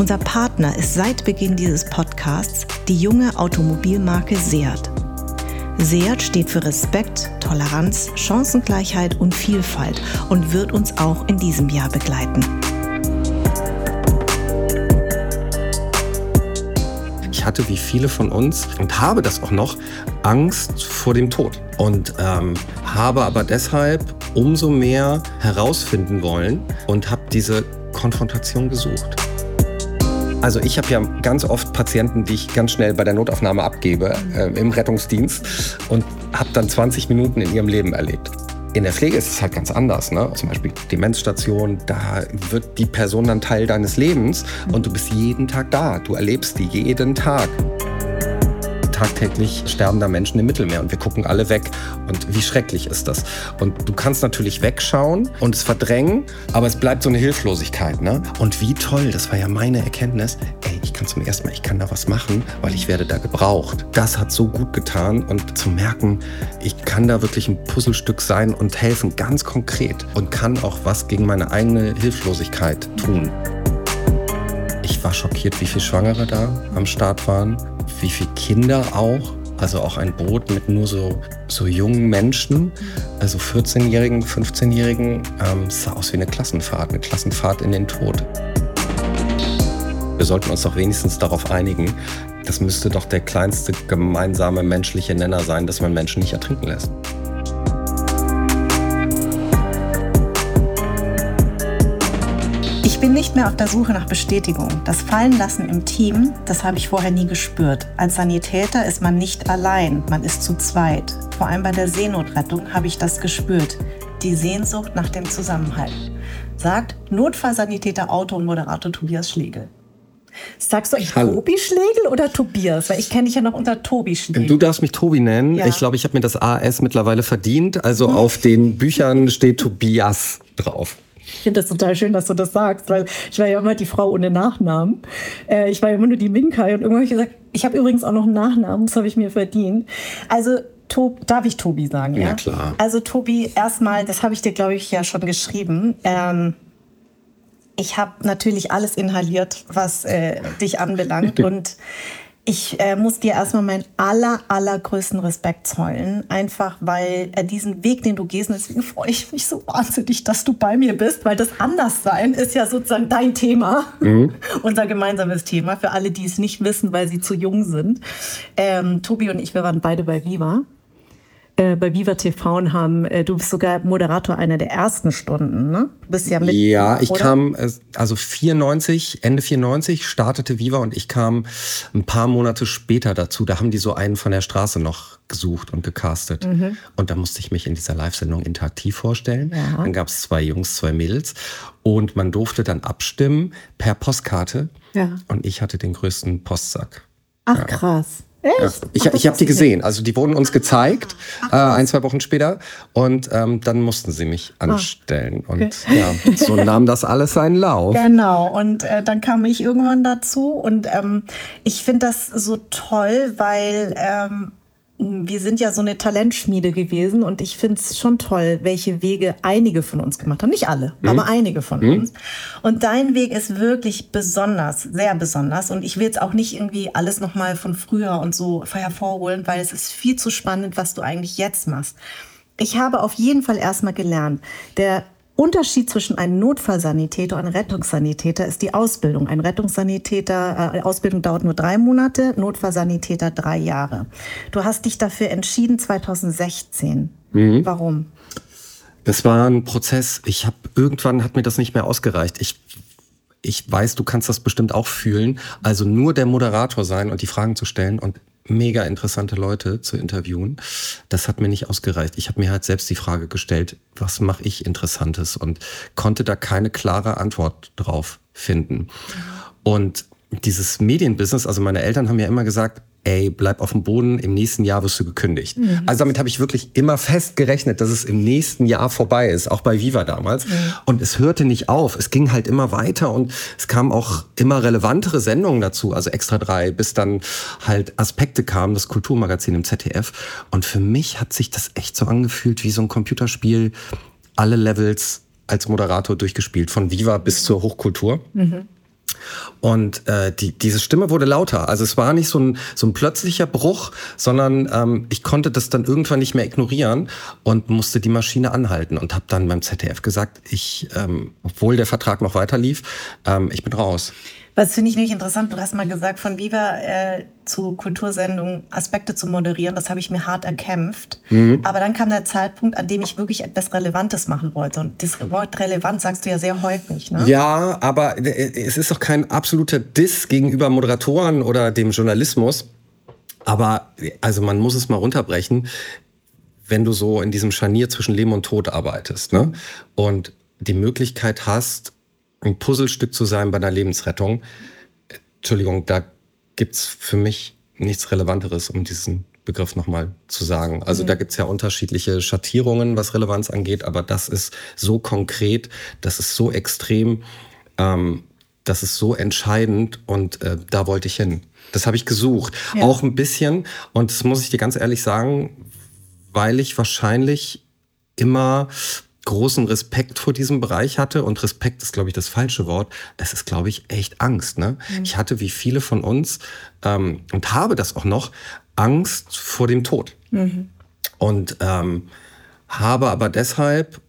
Unser Partner ist seit Beginn dieses Podcasts die junge Automobilmarke Seat. Seat steht für Respekt, Toleranz, Chancengleichheit und Vielfalt und wird uns auch in diesem Jahr begleiten. Ich hatte wie viele von uns und habe das auch noch Angst vor dem Tod und ähm, habe aber deshalb umso mehr herausfinden wollen und habe diese Konfrontation gesucht. Also ich habe ja ganz oft Patienten, die ich ganz schnell bei der Notaufnahme abgebe äh, im Rettungsdienst und habe dann 20 Minuten in ihrem Leben erlebt. In der Pflege ist es halt ganz anders. Ne? Zum Beispiel Demenzstation, da wird die Person dann Teil deines Lebens und du bist jeden Tag da. Du erlebst die jeden Tag tagtäglich sterbender Menschen im Mittelmeer und wir gucken alle weg. Und wie schrecklich ist das? Und du kannst natürlich wegschauen und es verdrängen, aber es bleibt so eine Hilflosigkeit. Ne? Und wie toll, das war ja meine Erkenntnis, ey, ich kann zum ersten Mal, ich kann da was machen, weil ich werde da gebraucht. Das hat so gut getan und zu merken, ich kann da wirklich ein Puzzlestück sein und helfen, ganz konkret und kann auch was gegen meine eigene Hilflosigkeit tun. Ich war schockiert, wie viele Schwangere da am Start waren wie viele Kinder auch. Also auch ein Boot mit nur so, so jungen Menschen, also 14-Jährigen, 15-Jährigen. Ähm, sah aus wie eine Klassenfahrt, eine Klassenfahrt in den Tod. Wir sollten uns doch wenigstens darauf einigen, das müsste doch der kleinste gemeinsame menschliche Nenner sein, dass man Menschen nicht ertrinken lässt. Ich bin nicht mehr auf der Suche nach Bestätigung. Das Fallenlassen im Team, das habe ich vorher nie gespürt. Als Sanitäter ist man nicht allein, man ist zu zweit. Vor allem bei der Seenotrettung habe ich das gespürt. Die Sehnsucht nach dem Zusammenhalt. Sagt Notfallsanitäter, Autor und Moderator Tobias Schlegel. Sagst du eigentlich Hallo. Tobi Schlegel oder Tobias? Weil ich kenne dich ja noch unter Tobi Schlegel. Du darfst mich Tobi nennen. Ja. Ich glaube, ich habe mir das AS mittlerweile verdient. Also hm. auf den Büchern steht Tobias drauf. Ich finde das total schön, dass du das sagst, weil ich war ja immer die Frau ohne Nachnamen. Äh, ich war ja immer nur die Minkai und irgendwann habe ich gesagt, ich habe übrigens auch noch einen Nachnamen, das habe ich mir verdient. Also Tob, darf ich Tobi sagen? Ja, ja klar. Also Tobi, erstmal, das habe ich dir, glaube ich, ja schon geschrieben. Ähm, ich habe natürlich alles inhaliert, was äh, dich anbelangt und ich äh, muss dir erstmal meinen aller, allergrößten Respekt zollen. Einfach weil äh, diesen Weg, den du gehst, und deswegen freue ich mich so wahnsinnig, dass du bei mir bist, weil das Anderssein ist ja sozusagen dein Thema, mhm. unser gemeinsames Thema, für alle, die es nicht wissen, weil sie zu jung sind. Ähm, Tobi und ich, wir waren beide bei Viva. Äh, bei Viva TV haben, äh, du bist sogar Moderator einer der ersten Stunden, ne? Du bist ja mit. Ja, ich oder? kam, äh, also 94, Ende 94 startete Viva und ich kam ein paar Monate später dazu. Da haben die so einen von der Straße noch gesucht und gecastet. Mhm. Und da musste ich mich in dieser Live-Sendung interaktiv vorstellen. Ja. Dann gab es zwei Jungs, zwei Mädels. Und man durfte dann abstimmen per Postkarte. Ja. Und ich hatte den größten Postsack. Ach, ja. krass. Echt? Ich, ich habe die gesehen. Also die wurden uns gezeigt, äh, ein, zwei Wochen später. Und ähm, dann mussten sie mich ah, anstellen. Ah, okay. Und ja, so nahm das alles seinen Lauf. Genau. Und äh, dann kam ich irgendwann dazu. Und ähm, ich finde das so toll, weil ähm, wir sind ja so eine Talentschmiede gewesen und ich finde es schon toll, welche Wege einige von uns gemacht haben. Nicht alle, mhm. aber einige von mhm. uns. Und dein Weg ist wirklich besonders, sehr besonders. Und ich will jetzt auch nicht irgendwie alles nochmal von früher und so hervorholen, weil es ist viel zu spannend, was du eigentlich jetzt machst. Ich habe auf jeden Fall erstmal gelernt, der Unterschied zwischen einem Notfallsanitäter und einem Rettungssanitäter ist die Ausbildung. Ein Rettungssanitäter, äh, Ausbildung dauert nur drei Monate, Notfallsanitäter drei Jahre. Du hast dich dafür entschieden 2016. Mhm. Warum? Das war ein Prozess. Ich habe irgendwann hat mir das nicht mehr ausgereicht. Ich ich weiß, du kannst das bestimmt auch fühlen. Also nur der Moderator sein und die Fragen zu stellen und mega interessante Leute zu interviewen. Das hat mir nicht ausgereicht. Ich habe mir halt selbst die Frage gestellt, was mache ich Interessantes und konnte da keine klare Antwort drauf finden. Und dieses Medienbusiness, also meine Eltern haben ja immer gesagt, ey, bleib auf dem Boden, im nächsten Jahr wirst du gekündigt. Mhm. Also damit habe ich wirklich immer fest gerechnet, dass es im nächsten Jahr vorbei ist, auch bei Viva damals. Mhm. Und es hörte nicht auf, es ging halt immer weiter und es kamen auch immer relevantere Sendungen dazu, also Extra drei, bis dann halt Aspekte kamen, das Kulturmagazin im ZDF. Und für mich hat sich das echt so angefühlt wie so ein Computerspiel, alle Levels als Moderator durchgespielt, von Viva bis zur Hochkultur. Mhm. Und äh, die, diese Stimme wurde lauter. Also es war nicht so ein, so ein plötzlicher Bruch, sondern ähm, ich konnte das dann irgendwann nicht mehr ignorieren und musste die Maschine anhalten und habe dann beim ZDF gesagt, ich, ähm, obwohl der Vertrag noch weiter lief, ähm, ich bin raus. Was finde ich nämlich interessant, du hast mal gesagt, von Viva äh, zu Kultursendungen Aspekte zu moderieren, das habe ich mir hart erkämpft. Mhm. Aber dann kam der Zeitpunkt, an dem ich wirklich etwas Relevantes machen wollte. Und das Wort relevant sagst du ja sehr häufig, ne? Ja, aber äh, es ist doch kein absoluter Diss gegenüber Moderatoren oder dem Journalismus. Aber also man muss es mal runterbrechen, wenn du so in diesem Scharnier zwischen Leben und Tod arbeitest ne? und die Möglichkeit hast, ein Puzzlestück zu sein bei einer Lebensrettung. Entschuldigung, da gibt's für mich nichts Relevanteres, um diesen Begriff nochmal zu sagen. Also mhm. da gibt's ja unterschiedliche Schattierungen, was Relevanz angeht, aber das ist so konkret, das ist so extrem, ähm, das ist so entscheidend und äh, da wollte ich hin. Das habe ich gesucht. Ja. Auch ein bisschen, und das muss ich dir ganz ehrlich sagen, weil ich wahrscheinlich immer großen Respekt vor diesem Bereich hatte und Respekt ist, glaube ich, das falsche Wort. Das ist, glaube ich, echt Angst. Ne? Mhm. Ich hatte wie viele von uns ähm, und habe das auch noch Angst vor dem Tod mhm. und ähm, habe aber deshalb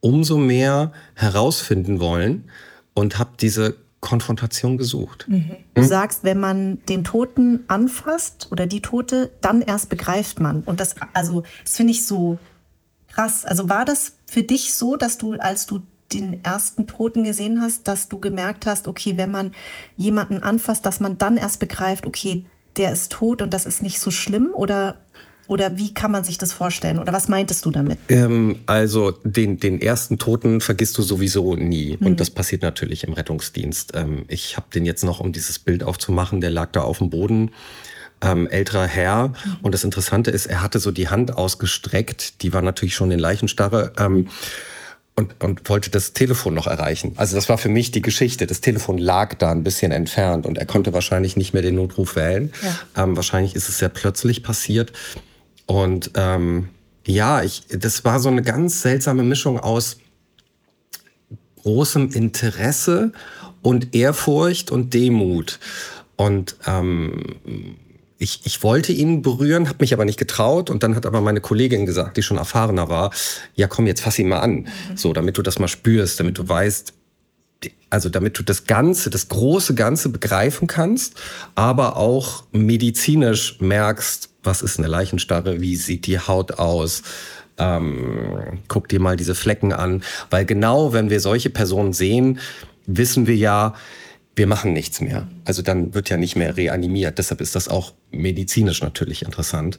umso mehr herausfinden wollen und habe diese Konfrontation gesucht. Mhm. Du hm? sagst, wenn man den Toten anfasst oder die Tote, dann erst begreift man. Und das, also, das finde ich so Krass. Also war das für dich so, dass du, als du den ersten Toten gesehen hast, dass du gemerkt hast, okay, wenn man jemanden anfasst, dass man dann erst begreift, okay, der ist tot und das ist nicht so schlimm? Oder, oder wie kann man sich das vorstellen? Oder was meintest du damit? Ähm, also den, den ersten Toten vergisst du sowieso nie. Mhm. Und das passiert natürlich im Rettungsdienst. Ähm, ich habe den jetzt noch, um dieses Bild aufzumachen, der lag da auf dem Boden ähm, älterer Herr. Und das Interessante ist, er hatte so die Hand ausgestreckt, die war natürlich schon in Leichenstarre. Ähm, und, und wollte das Telefon noch erreichen. Also das war für mich die Geschichte. Das Telefon lag da ein bisschen entfernt und er konnte wahrscheinlich nicht mehr den Notruf wählen. Ja. Ähm, wahrscheinlich ist es sehr plötzlich passiert. Und ähm, ja, ich, das war so eine ganz seltsame Mischung aus großem Interesse und Ehrfurcht und Demut. Und ähm, ich, ich wollte ihn berühren, habe mich aber nicht getraut. Und dann hat aber meine Kollegin gesagt, die schon erfahrener war, ja komm, jetzt fass ihn mal an. Mhm. So, damit du das mal spürst, damit du weißt, also damit du das Ganze, das große Ganze begreifen kannst, aber auch medizinisch merkst, was ist eine Leichenstarre, wie sieht die Haut aus, ähm, guck dir mal diese Flecken an. Weil genau, wenn wir solche Personen sehen, wissen wir ja, wir machen nichts mehr. Also dann wird ja nicht mehr reanimiert. Deshalb ist das auch medizinisch natürlich interessant.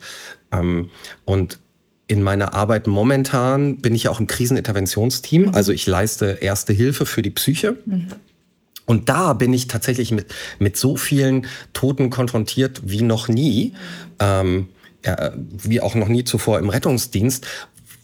Ähm, und in meiner Arbeit momentan bin ich ja auch im Kriseninterventionsteam. Mhm. Also ich leiste erste Hilfe für die Psyche. Mhm. Und da bin ich tatsächlich mit, mit so vielen Toten konfrontiert wie noch nie. Ähm, ja, wie auch noch nie zuvor im Rettungsdienst,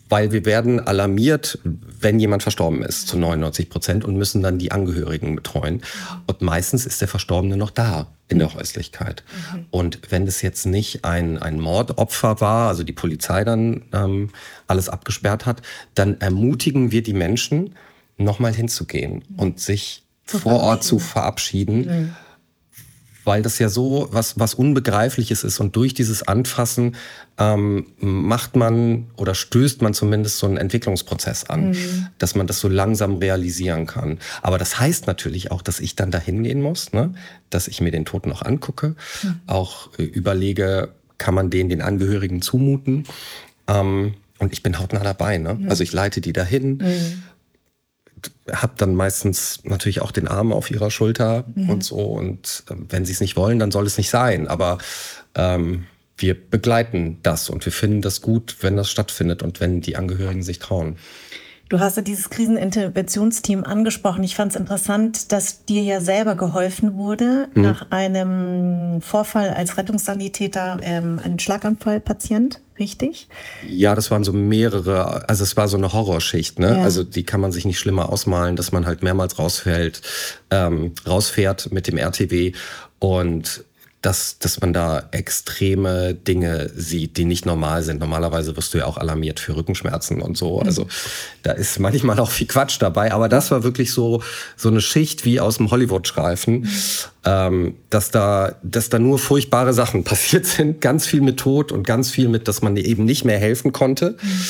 weil wir werden alarmiert, wenn jemand verstorben ist, zu 99 Prozent und müssen dann die Angehörigen betreuen. Und meistens ist der Verstorbene noch da in der Häuslichkeit. Mhm. Und wenn es jetzt nicht ein, ein Mordopfer war, also die Polizei dann ähm, alles abgesperrt hat, dann ermutigen wir die Menschen, nochmal hinzugehen mhm. und sich vor Ort zu verabschieden. Mhm weil das ja so was, was Unbegreifliches ist. Und durch dieses Anfassen ähm, macht man oder stößt man zumindest so einen Entwicklungsprozess an, mhm. dass man das so langsam realisieren kann. Aber das heißt natürlich auch, dass ich dann dahin gehen muss, ne? dass ich mir den Toten noch angucke, mhm. auch äh, überlege, kann man den den Angehörigen zumuten. Ähm, und ich bin hautnah dabei. Ne? Mhm. Also ich leite die dahin. Mhm habe dann meistens natürlich auch den Arm auf ihrer Schulter mhm. und so. Und äh, wenn sie es nicht wollen, dann soll es nicht sein. Aber ähm, wir begleiten das und wir finden das gut, wenn das stattfindet und wenn die Angehörigen sich trauen. Du hast ja dieses Kriseninterventionsteam angesprochen. Ich fand es interessant, dass dir ja selber geholfen wurde mhm. nach einem Vorfall als Rettungssanitäter, ähm, ein Schlaganfallpatient, richtig? Ja, das waren so mehrere, also es war so eine Horrorschicht, ne? Ja. Also die kann man sich nicht schlimmer ausmalen, dass man halt mehrmals rausfällt, ähm, rausfährt mit dem RTW und dass, dass man da extreme Dinge sieht, die nicht normal sind. Normalerweise wirst du ja auch alarmiert für Rückenschmerzen und so. Also mhm. da ist manchmal auch viel Quatsch dabei. Aber das war wirklich so, so eine Schicht wie aus dem Hollywood-Streifen, mhm. ähm, dass, da, dass da nur furchtbare Sachen passiert sind. Ganz viel mit Tod und ganz viel mit, dass man eben nicht mehr helfen konnte. Mhm.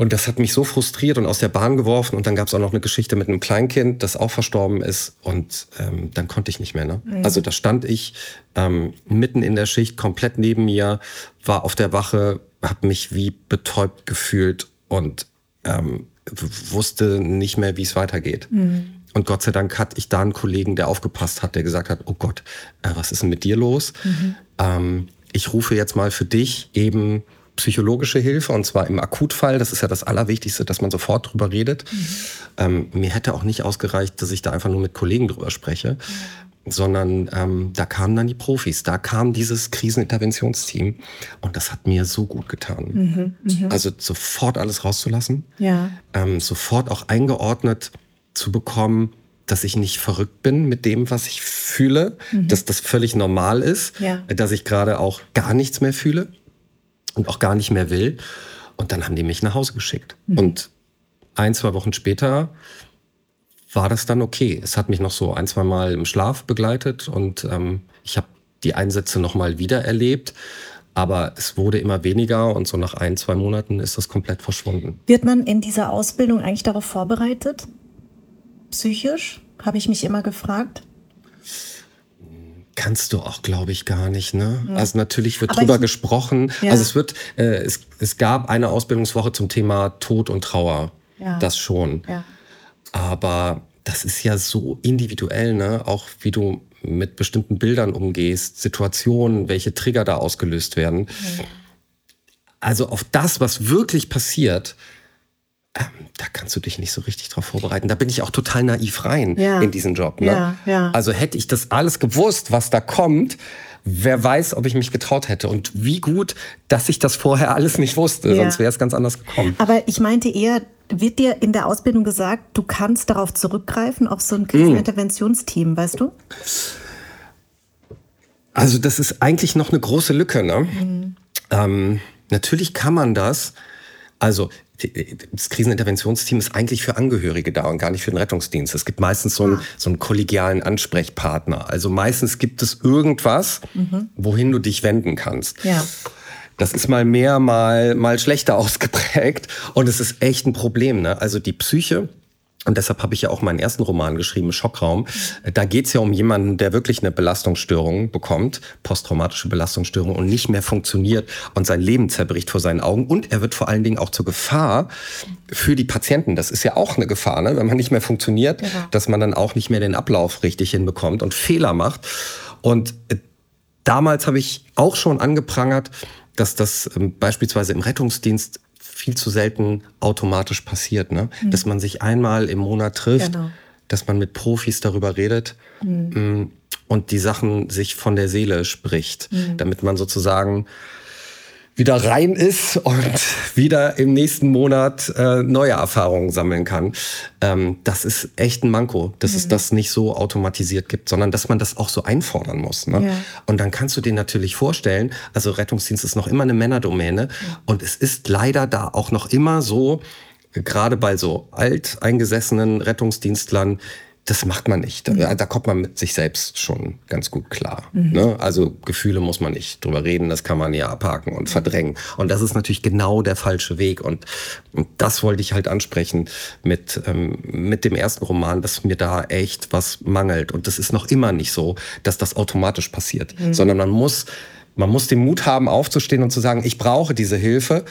Und das hat mich so frustriert und aus der Bahn geworfen. Und dann gab es auch noch eine Geschichte mit einem Kleinkind, das auch verstorben ist. Und ähm, dann konnte ich nicht mehr. Ne? Mhm. Also da stand ich ähm, mitten in der Schicht, komplett neben mir, war auf der Wache, habe mich wie betäubt gefühlt und ähm, wusste nicht mehr, wie es weitergeht. Mhm. Und Gott sei Dank hatte ich da einen Kollegen, der aufgepasst hat, der gesagt hat, oh Gott, äh, was ist denn mit dir los? Mhm. Ähm, ich rufe jetzt mal für dich eben psychologische Hilfe und zwar im Akutfall. Das ist ja das Allerwichtigste, dass man sofort drüber redet. Mhm. Ähm, mir hätte auch nicht ausgereicht, dass ich da einfach nur mit Kollegen drüber spreche, mhm. sondern ähm, da kamen dann die Profis, da kam dieses Kriseninterventionsteam und das hat mir so gut getan. Mhm. mhm. Also sofort alles rauszulassen, ja. ähm, sofort auch eingeordnet zu bekommen, dass ich nicht verrückt bin mit dem, was ich fühle, mhm. dass das völlig normal ist, ja. dass ich gerade auch gar nichts mehr fühle und auch gar nicht mehr will. Und dann haben die mich nach Hause geschickt. Mhm. Und ein, zwei Wochen später war das dann okay. Es hat mich noch so ein, zwei Mal im Schlaf begleitet und ähm, ich habe die Einsätze noch mal wieder erlebt. Aber es wurde immer weniger und so nach ein, zwei Monaten ist das komplett verschwunden. Wird man in dieser Ausbildung eigentlich darauf vorbereitet? Psychisch? Habe ich mich immer gefragt. Kannst du auch, glaube ich, gar nicht. Ne? Ja. Also natürlich wird Aber drüber ich, gesprochen. Ja. Also es wird, äh, es, es gab eine Ausbildungswoche zum Thema Tod und Trauer. Ja. Das schon. Aber das ist ja so individuell, ne? Auch wie du mit bestimmten Bildern umgehst, Situationen, welche Trigger da ausgelöst werden. Also auf das, was wirklich passiert, ähm, da kannst du dich nicht so richtig drauf vorbereiten. Da bin ich auch total naiv rein ja. in diesen Job. Ne? Ja, ja. Also hätte ich das alles gewusst, was da kommt, wer weiß, ob ich mich getraut hätte. Und wie gut, dass ich das vorher alles nicht wusste, sonst wäre es ganz anders gekommen. Aber ich meinte eher, wird dir in der Ausbildung gesagt, du kannst darauf zurückgreifen, auf so ein Kriseninterventionsteam, mm. weißt du? Also das ist eigentlich noch eine große Lücke. Ne? Mhm. Ähm, natürlich kann man das. Also das Kriseninterventionsteam ist eigentlich für Angehörige da und gar nicht für den Rettungsdienst. Es gibt meistens so einen, ah. so einen kollegialen Ansprechpartner. Also meistens gibt es irgendwas, mhm. wohin du dich wenden kannst. Ja. Das ist mal mehr, mal, mal schlechter ausgeprägt. Und es ist echt ein Problem. Ne? Also die Psyche und deshalb habe ich ja auch meinen ersten Roman geschrieben, Schockraum. Da geht es ja um jemanden, der wirklich eine Belastungsstörung bekommt, posttraumatische Belastungsstörung und nicht mehr funktioniert und sein Leben zerbricht vor seinen Augen. Und er wird vor allen Dingen auch zur Gefahr für die Patienten. Das ist ja auch eine Gefahr, ne? wenn man nicht mehr funktioniert, genau. dass man dann auch nicht mehr den Ablauf richtig hinbekommt und Fehler macht. Und äh, damals habe ich auch schon angeprangert, dass das ähm, beispielsweise im Rettungsdienst viel zu selten automatisch passiert, ne? Mhm. Dass man sich einmal im Monat trifft, genau. dass man mit Profis darüber redet mhm. Mm, und die Sachen sich von der Seele spricht, mhm. damit man sozusagen wieder rein ist und wieder im nächsten Monat äh, neue Erfahrungen sammeln kann. Ähm, das ist echt ein Manko, dass mhm. es das nicht so automatisiert gibt, sondern dass man das auch so einfordern muss. Ne? Ja. Und dann kannst du dir natürlich vorstellen, also Rettungsdienst ist noch immer eine Männerdomäne ja. und es ist leider da auch noch immer so, gerade bei so alteingesessenen Rettungsdienstlern, das macht man nicht. Da, mhm. da, kommt man mit sich selbst schon ganz gut klar. Mhm. Ne? Also Gefühle muss man nicht drüber reden, das kann man ja abhaken und verdrängen. Und das ist natürlich genau der falsche Weg. Und, und das wollte ich halt ansprechen mit, ähm, mit dem ersten Roman, dass mir da echt was mangelt. Und das ist noch immer nicht so, dass das automatisch passiert, mhm. sondern man muss, man muss den Mut haben, aufzustehen und zu sagen, ich brauche diese Hilfe.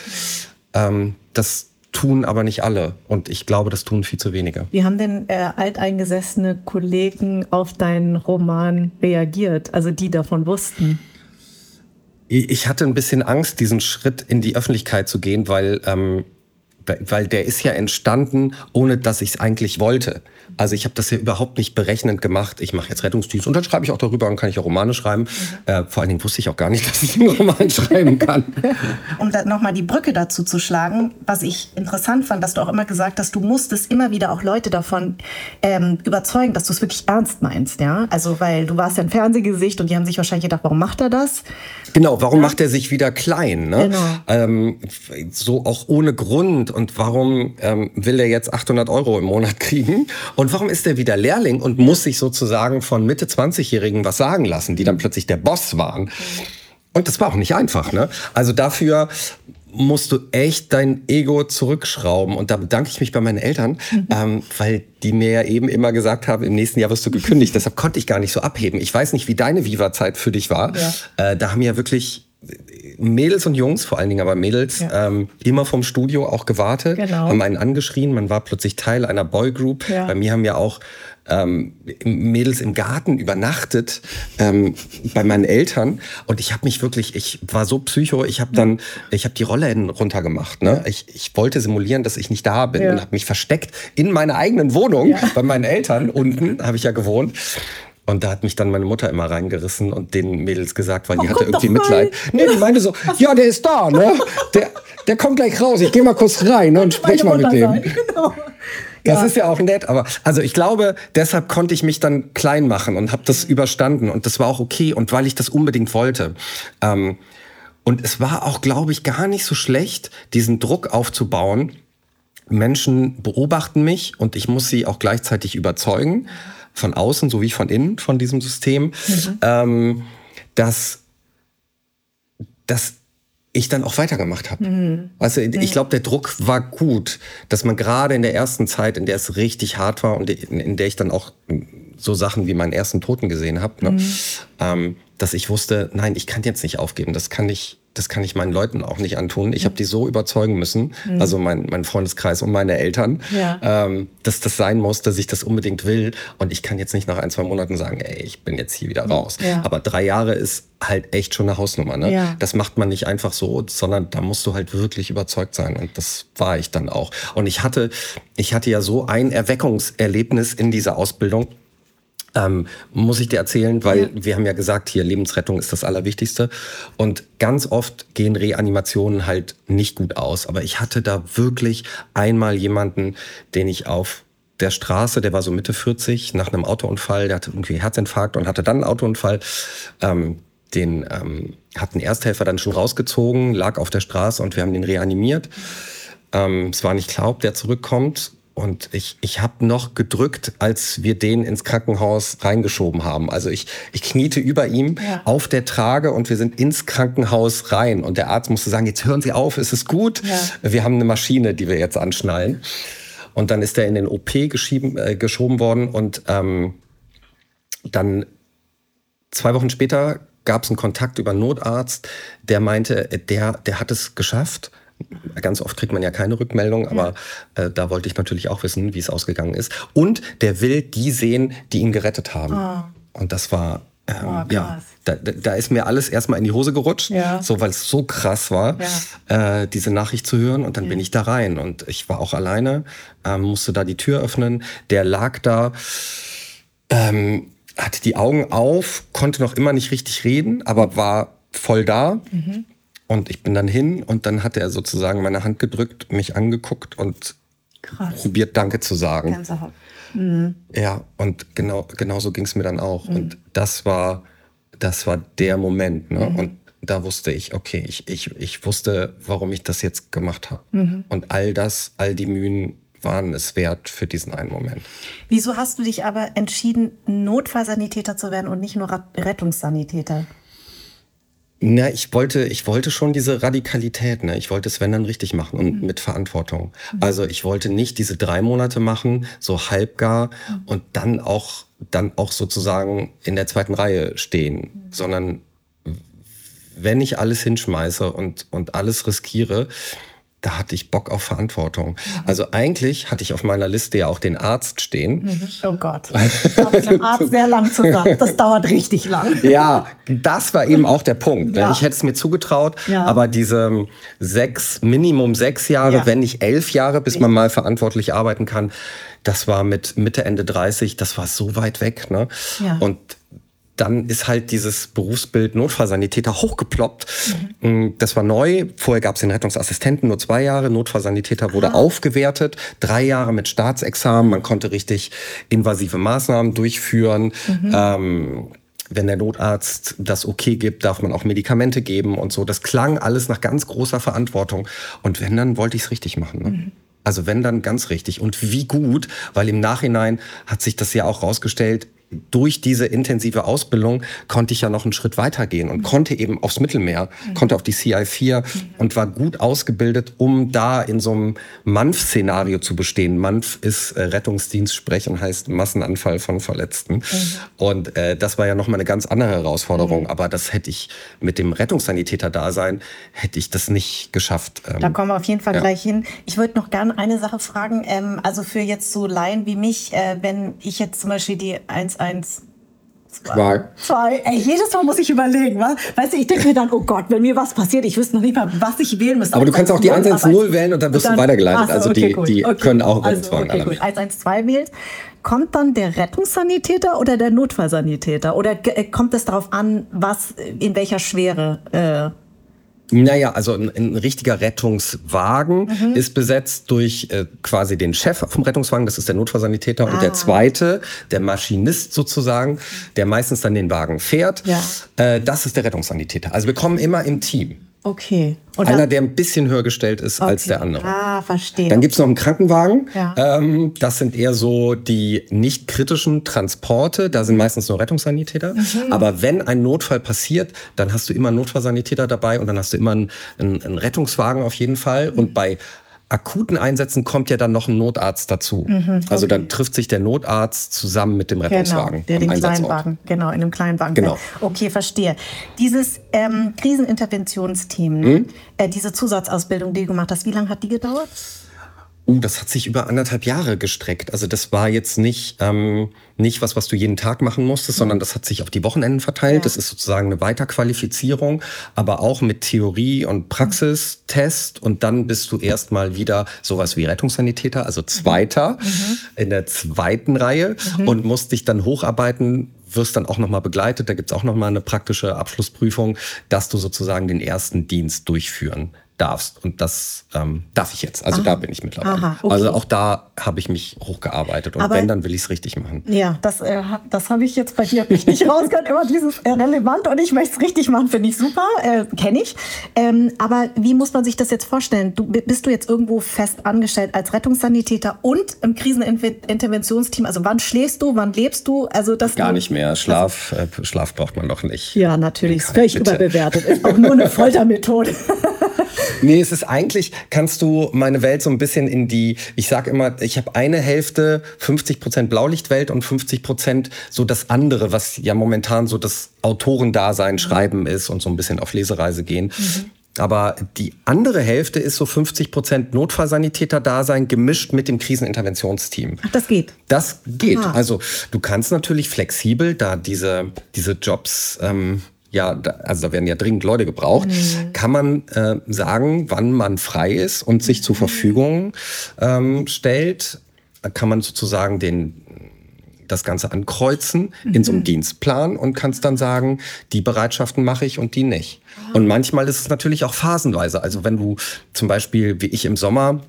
Ähm, das, tun aber nicht alle. Und ich glaube, das tun viel zu wenige. Wie haben denn äh, alteingesessene Kollegen auf deinen Roman reagiert? Also die davon wussten? Ich hatte ein bisschen Angst, diesen Schritt in die Öffentlichkeit zu gehen, weil ähm, weil der ist ja entstanden, ohne dass ich es eigentlich wollte. Also ich habe das ja überhaupt nicht berechnend gemacht. Ich mache jetzt Rettungsdienst und dann schreibe ich auch darüber und kann ich auch Romane schreiben. Mhm. Äh, vor allen Dingen wusste ich auch gar nicht, dass ich einen Roman schreiben kann. Um nochmal die Brücke dazu zu schlagen, was ich interessant fand, dass du auch immer gesagt hast, du musstest immer wieder auch Leute davon ähm, überzeugen, dass du es wirklich ernst meinst. Ja? Also weil du warst ja ein Fernsehgesicht und die haben sich wahrscheinlich gedacht, warum macht er das? Genau, warum ja? macht er sich wieder klein? Ne? Genau. Ähm, so auch ohne Grund. Und warum ähm, will er jetzt 800 Euro im Monat kriegen? Und und warum ist er wieder Lehrling und muss sich sozusagen von Mitte 20-Jährigen was sagen lassen, die dann plötzlich der Boss waren? Und das war auch nicht einfach, ne? Also dafür musst du echt dein Ego zurückschrauben. Und da bedanke ich mich bei meinen Eltern, mhm. ähm, weil die mir ja eben immer gesagt haben, im nächsten Jahr wirst du gekündigt. Deshalb konnte ich gar nicht so abheben. Ich weiß nicht, wie deine Viva-Zeit für dich war. Ja. Äh, da haben ja wirklich Mädels und Jungs, vor allen Dingen aber Mädels, ja. ähm, immer vom Studio auch gewartet, genau. haben einen angeschrien. Man war plötzlich Teil einer Boygroup. Ja. Bei mir haben ja auch ähm, Mädels im Garten übernachtet ähm, bei meinen Eltern und ich habe mich wirklich, ich war so psycho, ich habe dann, ich habe die Rollläden runtergemacht. Ne? Ich, ich wollte simulieren, dass ich nicht da bin ja. und habe mich versteckt in meiner eigenen Wohnung ja. bei meinen Eltern unten, habe ich ja gewohnt und da hat mich dann meine Mutter immer reingerissen und den Mädels gesagt, weil die oh, hatte irgendwie Mitleid. Nee, die meinte so, ja, der ist da, ne? Der, der kommt gleich raus. Ich gehe mal kurz rein ne, und sprech mal mit dem. Genau. Das ja. ist ja auch nett, aber also ich glaube, deshalb konnte ich mich dann klein machen und habe das überstanden und das war auch okay und weil ich das unbedingt wollte. Ähm, und es war auch, glaube ich, gar nicht so schlecht, diesen Druck aufzubauen. Menschen beobachten mich und ich muss sie auch gleichzeitig überzeugen von außen sowie von innen von diesem System, mhm. ähm, dass, dass ich dann auch weitergemacht habe. Mhm. Also ich glaube, der Druck war gut, dass man gerade in der ersten Zeit, in der es richtig hart war und in, der ich dann auch so Sachen wie meinen ersten Toten gesehen habe, ne, mhm. ähm, dass ich wusste, nein, ich kann jetzt nicht aufgeben, das kann ich das kann ich meinen Leuten auch nicht antun. Ich habe die so überzeugen müssen, mhm. also mein, mein Freundeskreis und meine Eltern, ja. ähm, dass das sein muss, dass ich das unbedingt will. Und ich kann jetzt nicht nach ein, zwei Monaten sagen, ey, ich bin jetzt hier wieder raus. Ja. Aber drei Jahre ist halt echt schon eine Hausnummer. Ne? Ja. Das macht man nicht einfach so, sondern da musst du halt wirklich überzeugt sein. Und das war ich dann auch. Und ich hatte, ich hatte ja so ein Erweckungserlebnis in dieser Ausbildung ähm, muss ich dir erzählen, weil ja. wir haben ja gesagt, hier Lebensrettung ist das Allerwichtigste. Und ganz oft gehen Reanimationen halt nicht gut aus. Aber ich hatte da wirklich einmal jemanden, den ich auf der Straße, der war so Mitte 40, nach einem Autounfall, der hatte irgendwie Herzinfarkt und hatte dann einen Autounfall. Ähm, den ähm, hat ein Ersthelfer dann schon rausgezogen, lag auf der Straße und wir haben den reanimiert. Ähm, es war nicht klar, ob der zurückkommt. Und ich, ich habe noch gedrückt, als wir den ins Krankenhaus reingeschoben haben. Also ich, ich kniete über ihm ja. auf der Trage und wir sind ins Krankenhaus rein. Und der Arzt musste sagen, jetzt hören Sie auf, ist es gut? Ja. Wir haben eine Maschine, die wir jetzt anschnallen. Und dann ist er in den OP geschieben, äh, geschoben worden. Und ähm, dann zwei Wochen später gab es einen Kontakt über einen Notarzt, der meinte, der, der hat es geschafft Ganz oft kriegt man ja keine Rückmeldung, aber ja. äh, da wollte ich natürlich auch wissen, wie es ausgegangen ist. Und der will die sehen, die ihn gerettet haben. Oh. Und das war ähm, oh, ja, da, da, ist mir alles erstmal in die Hose gerutscht, ja. so weil es so krass war, ja. äh, diese Nachricht zu hören. Und dann ja. bin ich da rein und ich war auch alleine, ähm, musste da die Tür öffnen. Der lag da, ähm, hatte die Augen auf, konnte noch immer nicht richtig reden, aber war voll da. Mhm. Und ich bin dann hin und dann hat er sozusagen meine Hand gedrückt, mich angeguckt und Krass. probiert Danke zu sagen. Gänsehaut. Mhm. Ja, und genau, genau so ging es mir dann auch. Mhm. Und das war, das war der Moment. Ne? Mhm. Und da wusste ich, okay, ich, ich, ich wusste, warum ich das jetzt gemacht habe. Mhm. Und all das, all die Mühen waren es wert für diesen einen Moment. Wieso hast du dich aber entschieden, Notfallsanitäter zu werden und nicht nur Rettungssanitäter? Na, ich wollte, ich wollte schon diese Radikalität, ne? Ich wollte es, wenn dann richtig machen und mhm. mit Verantwortung. Mhm. Also ich wollte nicht diese drei Monate machen, so halbgar mhm. und dann auch, dann auch sozusagen in der zweiten Reihe stehen, mhm. sondern wenn ich alles hinschmeiße und, und alles riskiere, da hatte ich Bock auf Verantwortung. Also eigentlich hatte ich auf meiner Liste ja auch den Arzt stehen. Mhm. Oh Gott. Da mit dem Arzt sehr lang zusammen. Das dauert richtig lang. Ja, das war eben auch der Punkt. Ne? Ja. Ich hätte es mir zugetraut, ja. aber diese sechs, Minimum sechs Jahre, ja. wenn nicht elf Jahre, bis man mal verantwortlich arbeiten kann, das war mit Mitte, Ende 30, das war so weit weg. Ne? Ja. Und dann ist halt dieses Berufsbild Notfallsanitäter hochgeploppt. Mhm. Das war neu. Vorher gab es den Rettungsassistenten nur zwei Jahre. Notfallsanitäter wurde ah. aufgewertet. Drei Jahre mit Staatsexamen. Man konnte richtig invasive Maßnahmen durchführen. Mhm. Ähm, wenn der Notarzt das okay gibt, darf man auch Medikamente geben und so. Das klang alles nach ganz großer Verantwortung. Und wenn, dann wollte ich es richtig machen. Ne? Mhm. Also wenn dann ganz richtig. Und wie gut, weil im Nachhinein hat sich das ja auch rausgestellt, durch diese intensive Ausbildung konnte ich ja noch einen Schritt weitergehen und mhm. konnte eben aufs Mittelmeer, mhm. konnte auf die CI4 mhm. und war gut ausgebildet, um da in so einem MANF-Szenario zu bestehen. MANF ist äh, Rettungsdienstsprech und heißt Massenanfall von Verletzten. Mhm. Und äh, das war ja nochmal eine ganz andere Herausforderung. Mhm. Aber das hätte ich mit dem Rettungssanitäter-Dasein, hätte ich das nicht geschafft. Ähm, da kommen wir auf jeden Fall ja. gleich hin. Ich würde noch gerne eine Sache fragen. Ähm, also für jetzt so Laien wie mich, äh, wenn ich jetzt zum Beispiel die 1 eins, zwei. zwei. Ey, jedes Mal muss ich überlegen, wa? Weißt du, ich denke mir dann, oh Gott, wenn mir was passiert, ich wüsste noch nicht mal, was ich wählen müsste. Aber du kannst auch die 110 wählen und dann wirst dann, du weitergeleitet. So, also die, die okay. können auch also, okay, gut. 112 wählt. Kommt dann der Rettungssanitäter oder der Notfallsanitäter? Oder äh, kommt es darauf an, was in welcher Schwere äh, naja, also ein, ein richtiger Rettungswagen mhm. ist besetzt durch äh, quasi den Chef vom Rettungswagen, das ist der Notfallsanitäter, ah. und der ah. zweite, der Maschinist sozusagen, der meistens dann den Wagen fährt, ja. äh, das ist der Rettungssanitäter. Also wir kommen immer im Team. Okay. Und Einer, der ein bisschen höher gestellt ist okay. als der andere. Ah, verstehe. Dann gibt's noch einen Krankenwagen. Ja. Ähm, das sind eher so die nicht kritischen Transporte. Da sind meistens nur Rettungssanitäter. Mhm. Aber wenn ein Notfall passiert, dann hast du immer einen Notfallsanitäter dabei und dann hast du immer einen, einen, einen Rettungswagen auf jeden Fall. Und bei akuten Einsätzen kommt ja dann noch ein Notarzt dazu. Mhm, also okay. Also dann trifft sich der Notarzt zusammen mit dem Rettungswagen. Genau, der den kleinen Wagen, genau, in dem kleinen Wagen. Genau. Okay, verstehe. Dieses ähm, Kriseninterventionsteam, mhm. äh, diese Zusatzausbildung, die du gemacht hast, wie lange hat die gedauert? Uh, das hat sich über anderthalb Jahre gestreckt. Also das war jetzt nicht, ähm, nicht was, was du jeden Tag machen musstest, mhm. sondern das hat sich auf die Wochenenden verteilt. Ja. Das ist sozusagen eine Weiterqualifizierung, aber auch mit Theorie und Praxistest. Und dann bist du erstmal wieder sowas wie Rettungssanitäter, also Zweiter mhm. in der zweiten Reihe mhm. und musst dich dann hocharbeiten wirst dann auch nochmal begleitet, da gibt's auch nochmal eine praktische Abschlussprüfung, dass du sozusagen den ersten Dienst durchführen darfst. Und das ähm, darf ich jetzt. Also Aha. da bin ich mittlerweile. Aha, okay. Also auch da habe ich mich hochgearbeitet. Und Aber wenn, dann will ich es richtig machen. Ja, das, äh, das habe ich jetzt bei dir nicht rausgehört. Immer dieses äh, relevant und ich möchte es richtig machen, finde ich super. Äh, Kenne ich. Ähm, aber wie muss man sich das jetzt vorstellen? Du, bist du jetzt irgendwo fest angestellt als Rettungssanitäter und im Kriseninterventionsteam? Also wann schläfst du, wann lebst du? Also das Gar nicht mehr. Schlaf, äh, Schlaf braucht man noch nicht. Ja, natürlich. Ist völlig überbewertet. Ist auch nur eine Foltermethode. Nee, es ist eigentlich, kannst du meine Welt so ein bisschen in die, ich sag immer, ich habe eine Hälfte 50 Prozent Blaulichtwelt und 50 Prozent so das andere, was ja momentan so das Autorendasein, mhm. Schreiben ist und so ein bisschen auf Lesereise gehen. Mhm. Aber die andere Hälfte ist so 50 Prozent Notfallsanitäter-Dasein gemischt mit dem Kriseninterventionsteam. Ach, das geht. Das geht. Ah. Also du kannst natürlich flexibel da diese, diese Jobs ähm, ja, da, also da werden ja dringend Leute gebraucht, mhm. kann man äh, sagen, wann man frei ist und sich zur mhm. Verfügung ähm, stellt, kann man sozusagen den das Ganze ankreuzen mhm. in so einem. Dienstplan und kannst dann sagen, die Bereitschaften mache ich und die nicht. Ah. Und manchmal ist es natürlich auch phasenweise. Also wenn du zum Beispiel, wie ich im Sommer,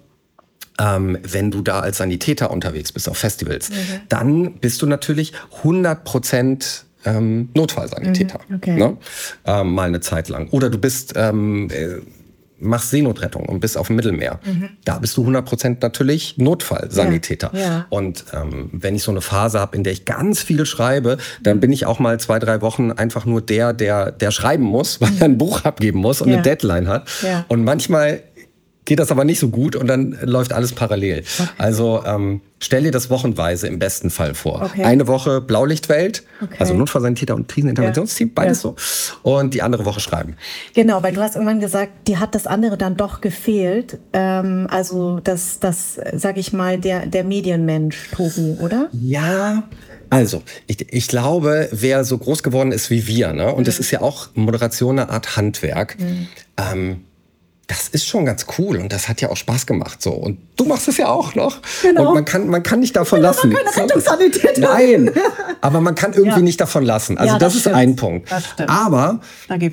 ähm, wenn du da als Sanitäter unterwegs bist auf Festivals, mhm. dann bist du natürlich 100 Prozent ähm, Notfallsanitäter. Mhm, okay. Ne? Ähm, mal eine Zeit lang. Oder du bist, ähm, äh, machst Seenotrettung und bist auf dem Mittelmeer. Mhm. Da bist du 100% natürlich Notfallsanitäter. Ja, ja. Und ähm, wenn ich so eine Phase habe, in der ich ganz viel schreibe, dann bin ich auch mal zwei, drei Wochen einfach nur der, der, der schreiben muss, weil er ein Buch abgeben muss und ja. eine Deadline hat. Und manchmal geht das aber nicht so gut und dann läuft alles parallel. Okay. Also ähm, stell dir das wochenweise im besten Fall vor. Okay. Eine Woche Blaulichtwelt, okay. also Notfallsanitäter und Kriseninterventionsteam, ja. beides ja. so. Und die andere Woche schreiben. Genau, weil du hast irgendwann gesagt, die hat das andere dann doch gefehlt. Ähm, also das, das, sag ich mal, der, der Medienmensch, Tobi, oder? Ja, also, ich, ich glaube, wer so groß geworden ist wie wir, ne, und mhm. das ist ja auch Moderation eine Art Handwerk, mhm. ähm, das ist schon ganz cool und das hat ja auch Spaß gemacht so und du machst es ja auch noch genau. und man kann man kann nicht davon lassen. Nein, aber man kann irgendwie ja. nicht davon lassen. Also ja, das, das ist ein Punkt. Aber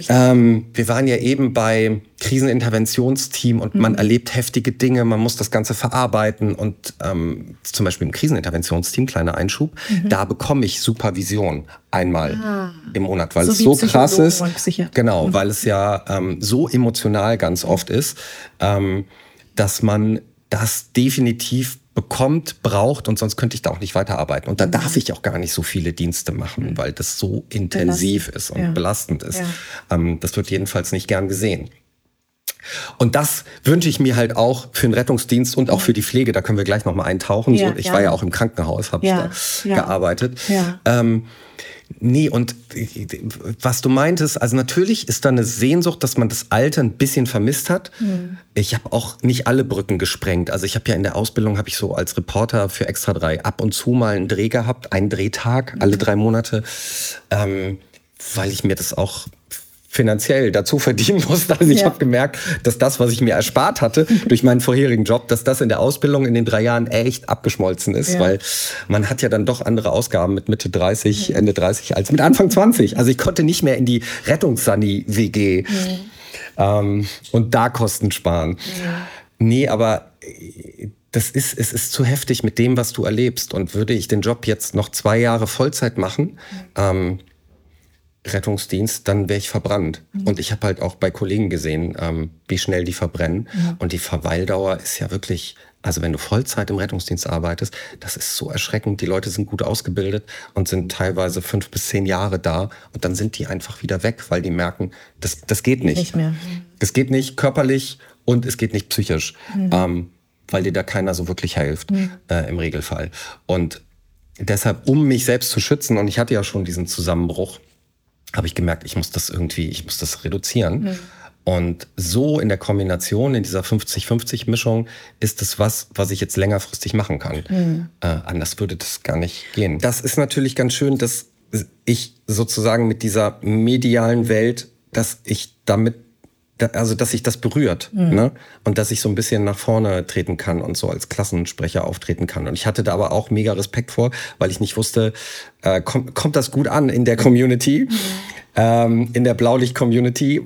ähm, wir waren ja eben bei Kriseninterventionsteam und mhm. man erlebt heftige Dinge, man muss das Ganze verarbeiten und ähm, zum Beispiel im Kriseninterventionsteam, kleiner Einschub, mhm. da bekomme ich Supervision einmal ah. im Monat, weil so es so krass ist. Genau, mhm. weil es ja ähm, so emotional ganz oft ist, ähm, dass man das definitiv bekommt, braucht und sonst könnte ich da auch nicht weiterarbeiten. Und da mhm. darf ich auch gar nicht so viele Dienste machen, weil das so intensiv belastend. ist und ja. belastend ist. Ja. Ähm, das wird jedenfalls nicht gern gesehen. Und das wünsche ich mir halt auch für den Rettungsdienst und auch für die Pflege. Da können wir gleich nochmal eintauchen. Ja, so, ich ja. war ja auch im Krankenhaus, habe ja, ich da gearbeitet. Ähm, nee, und was du meintest, also natürlich ist da eine Sehnsucht, dass man das Alte ein bisschen vermisst hat. Mhm. Ich habe auch nicht alle Brücken gesprengt. Also ich habe ja in der Ausbildung, habe ich so als Reporter für Extra 3 ab und zu mal einen Dreh gehabt, einen Drehtag, mhm. alle drei Monate. Ähm, weil ich mir das auch finanziell dazu verdienen musste. Also ich ja. habe gemerkt, dass das, was ich mir erspart hatte durch meinen vorherigen Job, dass das in der Ausbildung in den drei Jahren echt abgeschmolzen ist, ja. weil man hat ja dann doch andere Ausgaben mit Mitte 30, Ende 30 als mit Anfang 20. Also ich konnte nicht mehr in die Rettungssani-WG ähm, und da Kosten sparen. Nee, aber äh, das ist, es ist zu heftig mit dem, was du erlebst. Und würde ich den Job jetzt noch zwei Jahre Vollzeit machen, ähm, Rettungsdienst, dann wäre ich verbrannt. Mhm. Und ich habe halt auch bei Kollegen gesehen, ähm, wie schnell die verbrennen. Mhm. Und die Verweildauer ist ja wirklich, also wenn du Vollzeit im Rettungsdienst arbeitest, das ist so erschreckend. Die Leute sind gut ausgebildet und sind teilweise fünf bis zehn Jahre da. Und dann sind die einfach wieder weg, weil die merken, das, das geht nicht. Nicht mehr. Es geht nicht körperlich und es geht nicht psychisch. Mhm. Ähm, weil dir da keiner so wirklich hilft, mhm. äh, im Regelfall. Und deshalb, um mich selbst zu schützen, und ich hatte ja schon diesen Zusammenbruch, habe ich gemerkt, ich muss das irgendwie, ich muss das reduzieren. Mhm. Und so in der Kombination, in dieser 50-50-Mischung, ist es was, was ich jetzt längerfristig machen kann. Mhm. Äh, anders würde das gar nicht gehen. Das ist natürlich ganz schön, dass ich sozusagen mit dieser medialen Welt, dass ich damit also dass sich das berührt mhm. ne? und dass ich so ein bisschen nach vorne treten kann und so als Klassensprecher auftreten kann. Und ich hatte da aber auch mega Respekt vor, weil ich nicht wusste, äh, kommt, kommt das gut an in der Community, mhm. ähm, in der Blaulicht-Community,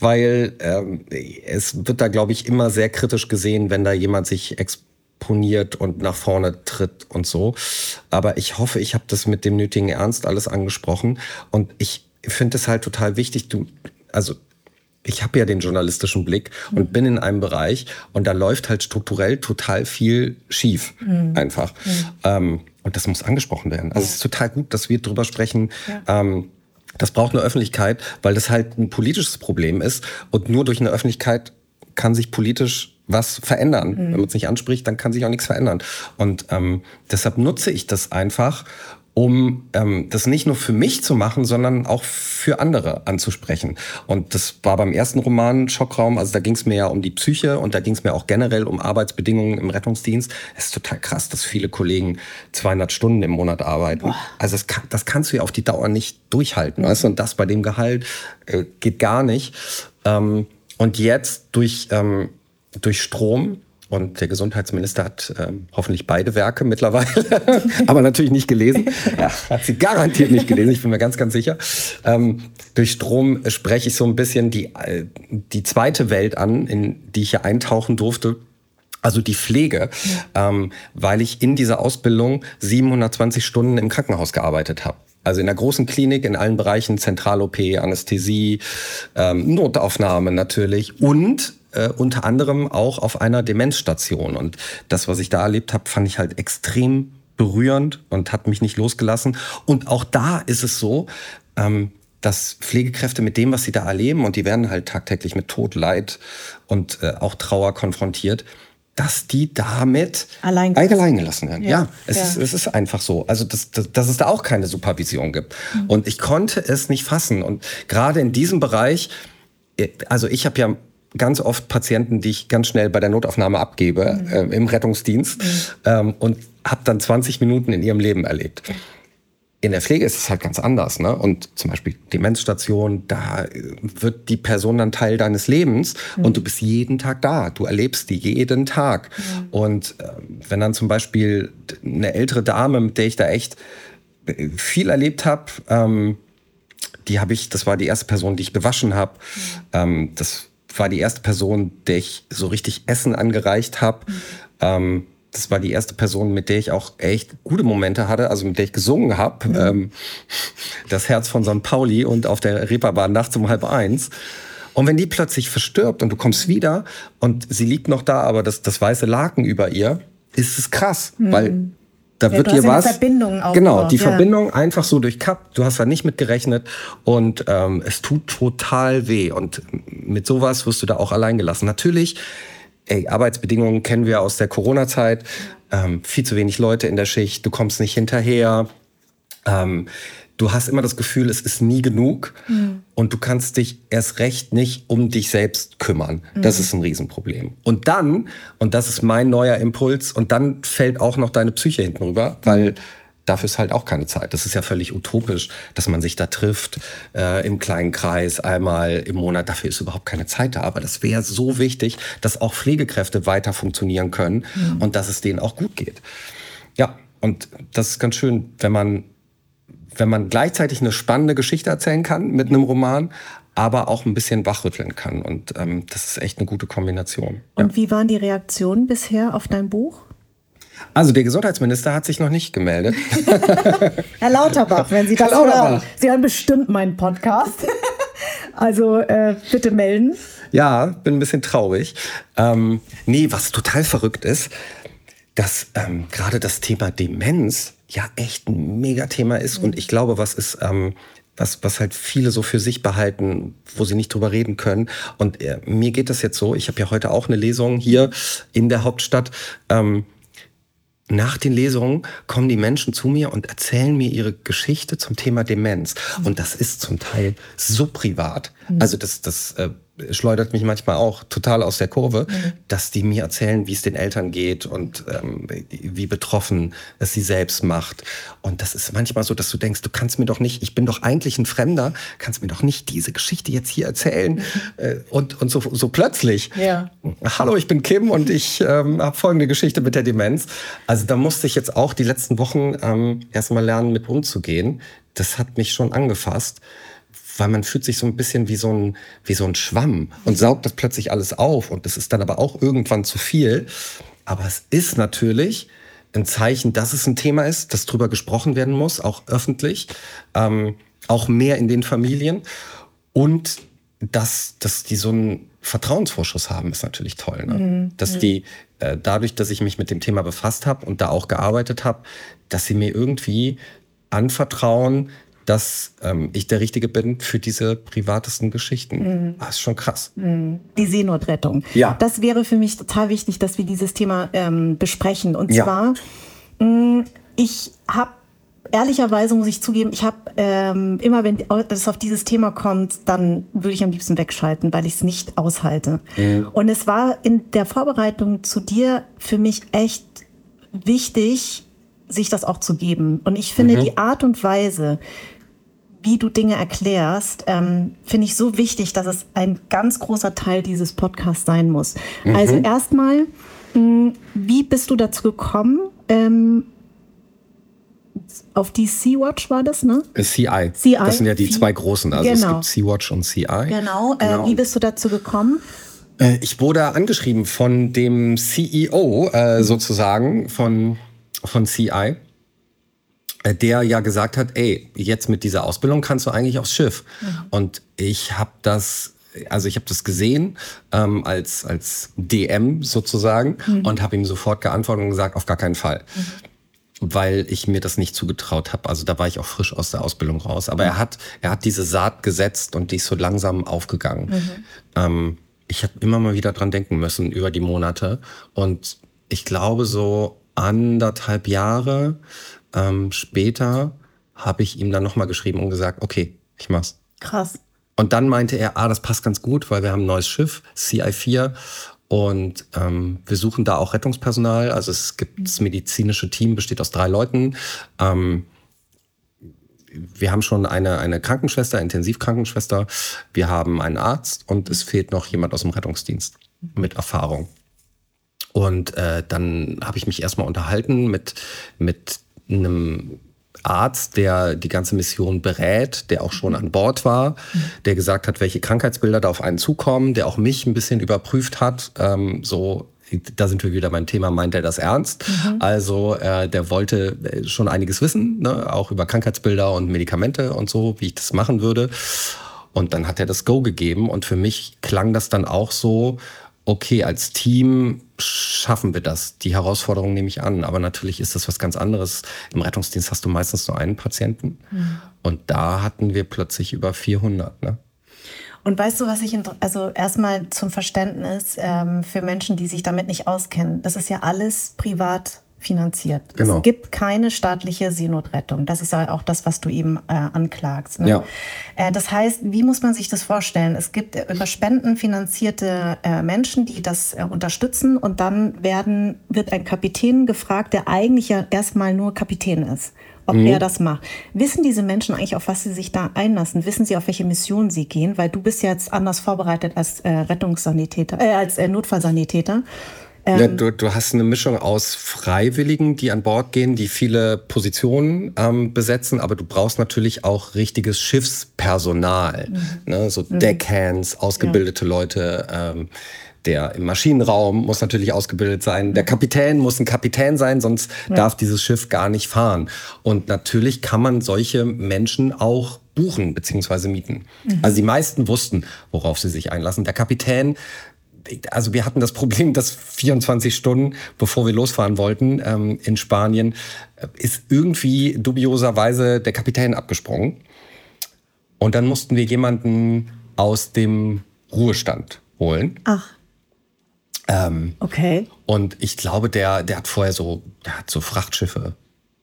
weil ähm, es wird da, glaube ich, immer sehr kritisch gesehen, wenn da jemand sich exponiert und nach vorne tritt und so. Aber ich hoffe, ich habe das mit dem nötigen Ernst alles angesprochen und ich finde es halt total wichtig, du, also ich habe ja den journalistischen Blick und mhm. bin in einem Bereich und da läuft halt strukturell total viel schief mhm. einfach. Mhm. Ähm, und das muss angesprochen werden. Also es ist total gut, dass wir drüber sprechen. Ja. Ähm, das braucht eine Öffentlichkeit, weil das halt ein politisches Problem ist. Und nur durch eine Öffentlichkeit kann sich politisch was verändern. Mhm. Wenn man es nicht anspricht, dann kann sich auch nichts verändern. Und ähm, deshalb nutze ich das einfach, um ähm, das nicht nur für mich zu machen, sondern auch für andere anzusprechen. Und das war beim ersten Roman Schockraum, also da ging es mir ja um die Psyche und da ging es mir auch generell um Arbeitsbedingungen im Rettungsdienst. Es ist total krass, dass viele Kollegen 200 Stunden im Monat arbeiten. Boah. Also das, kann, das kannst du ja auf die Dauer nicht durchhalten. Weißt du? Und das bei dem Gehalt äh, geht gar nicht. Ähm, und jetzt durch, ähm, durch Strom und der Gesundheitsminister hat ähm, hoffentlich beide Werke mittlerweile, aber natürlich nicht gelesen. Ja, hat sie garantiert nicht gelesen, ich bin mir ganz, ganz sicher. Ähm, durch Strom spreche ich so ein bisschen die, äh, die zweite Welt an, in die ich hier eintauchen durfte. Also die Pflege, ja. ähm, weil ich in dieser Ausbildung 720 Stunden im Krankenhaus gearbeitet habe. Also in der großen Klinik, in allen Bereichen, Zentral-OP, Anästhesie, ähm, Notaufnahme natürlich und äh, unter anderem auch auf einer Demenzstation. Und das, was ich da erlebt habe, fand ich halt extrem berührend und hat mich nicht losgelassen. Und auch da ist es so, ähm, dass Pflegekräfte mit dem, was sie da erleben, und die werden halt tagtäglich mit Tod, Leid und äh, auch Trauer konfrontiert, dass die damit allein, allein gelassen werden. Ja, ja, es, ja. Ist, es ist einfach so. Also, dass, dass, dass es da auch keine Supervision gibt. Mhm. Und ich konnte es nicht fassen. Und gerade in diesem Bereich, äh, also ich habe ja ganz oft Patienten, die ich ganz schnell bei der Notaufnahme abgebe mhm. äh, im Rettungsdienst mhm. ähm, und habe dann 20 Minuten in ihrem Leben erlebt. In der Pflege ist es halt ganz anders. Ne? Und zum Beispiel Demenzstation, da wird die Person dann Teil deines Lebens mhm. und du bist jeden Tag da. Du erlebst die jeden Tag. Mhm. Und äh, wenn dann zum Beispiel eine ältere Dame, mit der ich da echt äh, viel erlebt habe, ähm, die habe ich, das war die erste Person, die ich gewaschen habe. Mhm. Ähm, das war die erste Person, der ich so richtig Essen angereicht habe. Mhm. Ähm, das war die erste Person, mit der ich auch echt gute Momente hatte, also mit der ich gesungen habe. Mhm. Ähm, das Herz von St. Pauli und auf der Reeperbahn nachts um halb eins. Und wenn die plötzlich verstirbt und du kommst wieder und sie liegt noch da, aber das, das weiße Laken über ihr, ist es krass, mhm. weil da ja, wird dir was. Verbindung genau, die ja. Verbindung einfach so durchkappt. Du hast da nicht mit gerechnet und ähm, es tut total weh. Und mit sowas wirst du da auch allein gelassen. Natürlich ey, Arbeitsbedingungen kennen wir aus der Corona-Zeit. Ähm, viel zu wenig Leute in der Schicht, du kommst nicht hinterher. Ähm, du hast immer das Gefühl, es ist nie genug mhm. und du kannst dich erst recht nicht um dich selbst kümmern. Mhm. Das ist ein Riesenproblem. Und dann, und das ist mein neuer Impuls, und dann fällt auch noch deine Psyche hinten rüber, weil dafür ist halt auch keine Zeit. Das ist ja völlig utopisch, dass man sich da trifft äh, im kleinen Kreis einmal im Monat. Dafür ist überhaupt keine Zeit da. Aber das wäre so wichtig, dass auch Pflegekräfte weiter funktionieren können mhm. und dass es denen auch gut geht. Ja, und das ist ganz schön, wenn man, wenn man gleichzeitig eine spannende Geschichte erzählen kann mit einem Roman, aber auch ein bisschen wachrütteln kann. Und ähm, das ist echt eine gute Kombination. Und ja. wie waren die Reaktionen bisher auf dein Buch? Also der Gesundheitsminister hat sich noch nicht gemeldet. Herr Lauterbach, wenn Sie das hören, Sie hören bestimmt meinen Podcast. Also äh, bitte melden. Ja, bin ein bisschen traurig. Ähm, nee, was total verrückt ist, dass ähm, gerade das Thema Demenz ja echt ein Megathema ist. Mhm. Und ich glaube, was ist, ähm, was, was halt viele so für sich behalten, wo sie nicht drüber reden können. Und äh, mir geht das jetzt so, ich habe ja heute auch eine Lesung hier in der Hauptstadt. Ähm, nach den Lesungen kommen die Menschen zu mir und erzählen mir ihre Geschichte zum Thema Demenz. Und das ist zum Teil so privat. Mhm. Also das, das äh, schleudert mich manchmal auch total aus der Kurve, mhm. dass die mir erzählen, wie es den Eltern geht und ähm, wie betroffen es sie selbst macht. Und das ist manchmal so, dass du denkst, du kannst mir doch nicht, ich bin doch eigentlich ein Fremder, kannst mir doch nicht diese Geschichte jetzt hier erzählen. Mhm. Äh, und und so, so plötzlich. Ja. Hallo, ich bin Kim und ich ähm, habe folgende Geschichte mit der Demenz. Also da musste ich jetzt auch die letzten Wochen ähm, erstmal lernen, mit umzugehen. Das hat mich schon angefasst weil man fühlt sich so ein bisschen wie so ein, wie so ein Schwamm und saugt das plötzlich alles auf und das ist dann aber auch irgendwann zu viel. Aber es ist natürlich ein Zeichen, dass es ein Thema ist, dass drüber gesprochen werden muss, auch öffentlich, ähm, auch mehr in den Familien und dass, dass die so einen Vertrauensvorschuss haben, ist natürlich toll. Ne? Mhm. Dass die äh, dadurch, dass ich mich mit dem Thema befasst habe und da auch gearbeitet habe, dass sie mir irgendwie anvertrauen, dass ähm, ich der Richtige bin für diese privatesten Geschichten. Mhm. Das ist schon krass. Mhm. Die Seenotrettung. Ja. Das wäre für mich total wichtig, dass wir dieses Thema ähm, besprechen. Und ja. zwar, mh, mm, ich habe ehrlicherweise muss ich zugeben, ich habe ähm, immer, wenn es auf dieses Thema kommt, dann würde ich am liebsten wegschalten, weil ich es nicht aushalte. Mhm. Und es war in der Vorbereitung zu dir für mich echt wichtig, sich das auch zu geben. Und ich finde mhm. die Art und Weise, wie du Dinge erklärst, ähm, finde ich so wichtig, dass es ein ganz großer Teil dieses Podcasts sein muss. Mhm. Also erstmal, hm, wie bist du dazu gekommen? Ähm, auf die Sea-Watch war das, ne? Äh, CI. CI. Das sind ja die zwei großen. Also genau. es gibt Sea-Watch und CI. Genau. Äh, genau. Wie bist du dazu gekommen? Äh, ich wurde angeschrieben von dem CEO äh, sozusagen von, von CI der ja gesagt hat, ey, jetzt mit dieser Ausbildung kannst du eigentlich aufs Schiff. Mhm. Und ich habe das also ich habe das gesehen ähm, als, als DM sozusagen mhm. und habe ihm sofort geantwortet und gesagt, auf gar keinen Fall. Mhm. weil ich mir das nicht zugetraut habe. Also da war ich auch frisch aus der Ausbildung raus. Aber mhm. er hat, er hat diese Saat gesetzt und die ist so langsam aufgegangen. Mhm. Ähm, ich habe immer mal wieder dran denken müssen über die Monate. Und ich glaube, so anderthalb Jahre ähm, später habe ich ihm dann nochmal geschrieben und gesagt, okay, ich mach's. Krass. Und dann meinte er, ah, das passt ganz gut, weil wir haben ein neues Schiff, CI4. Und ähm, wir suchen da auch Rettungspersonal. Also es gibt das medizinische Team, besteht aus drei Leuten. Ähm, wir haben schon eine, eine Krankenschwester, Intensivkrankenschwester. Wir haben einen Arzt und es fehlt noch jemand aus dem Rettungsdienst mit Erfahrung. Und äh, dann habe ich mich erstmal unterhalten mit, mit einem Arzt, der die ganze Mission berät, der auch schon an Bord war, der gesagt hat, welche Krankheitsbilder da auf einen zukommen, der auch mich ein bisschen überprüft hat, ähm, so da sind wir wieder beim Thema, meint er das ernst? Mhm. Also äh, der wollte äh, schon einiges wissen, ne? auch über Krankheitsbilder und Medikamente und so, wie ich das machen würde. Und dann hat er das Go gegeben und für mich klang das dann auch so, okay, als Team schaffen wir das. Die Herausforderung nehme ich an. Aber natürlich ist das was ganz anderes. Im Rettungsdienst hast du meistens nur einen Patienten. Mhm. Und da hatten wir plötzlich über 400. Ne? Und weißt du, was ich, also erstmal zum Verständnis ähm, für Menschen, die sich damit nicht auskennen. Das ist ja alles privat finanziert. Genau. Es gibt keine staatliche Seenotrettung. Das ist ja auch das, was du eben äh, anklagst. Ne? Ja. Äh, das heißt, wie muss man sich das vorstellen? Es gibt äh, über Spenden finanzierte äh, Menschen, die das äh, unterstützen und dann werden, wird ein Kapitän gefragt, der eigentlich ja erstmal nur Kapitän ist ob mhm. er das macht. Wissen diese Menschen eigentlich, auf was sie sich da einlassen? Wissen sie, auf welche Mission sie gehen? Weil du bist ja jetzt anders vorbereitet als äh, Rettungssanitäter, äh, als äh, Notfallsanitäter. Ähm, ja, du, du, hast eine Mischung aus Freiwilligen, die an Bord gehen, die viele Positionen ähm, besetzen, aber du brauchst natürlich auch richtiges Schiffspersonal, mhm. ne? so mhm. Deckhands, ausgebildete ja. Leute. Ähm, der im Maschinenraum muss natürlich ausgebildet sein. Der. Kapitän muss ein Kapitän sein, sonst ja. darf dieses Schiff gar nicht fahren. Und natürlich kann man solche Menschen auch buchen bzw. mieten. Mhm. Also die meisten wussten, worauf sie sich einlassen. Der Kapitän also wir hatten das Problem, dass 24 Stunden, bevor wir losfahren wollten ähm, in Spanien, äh, ist irgendwie dubioserweise der Kapitän abgesprungen. Und dann mussten wir jemanden aus dem Ruhestand holen. Ach. Ähm, okay. Und ich glaube, der, der hat vorher so, der hat so Frachtschiffe,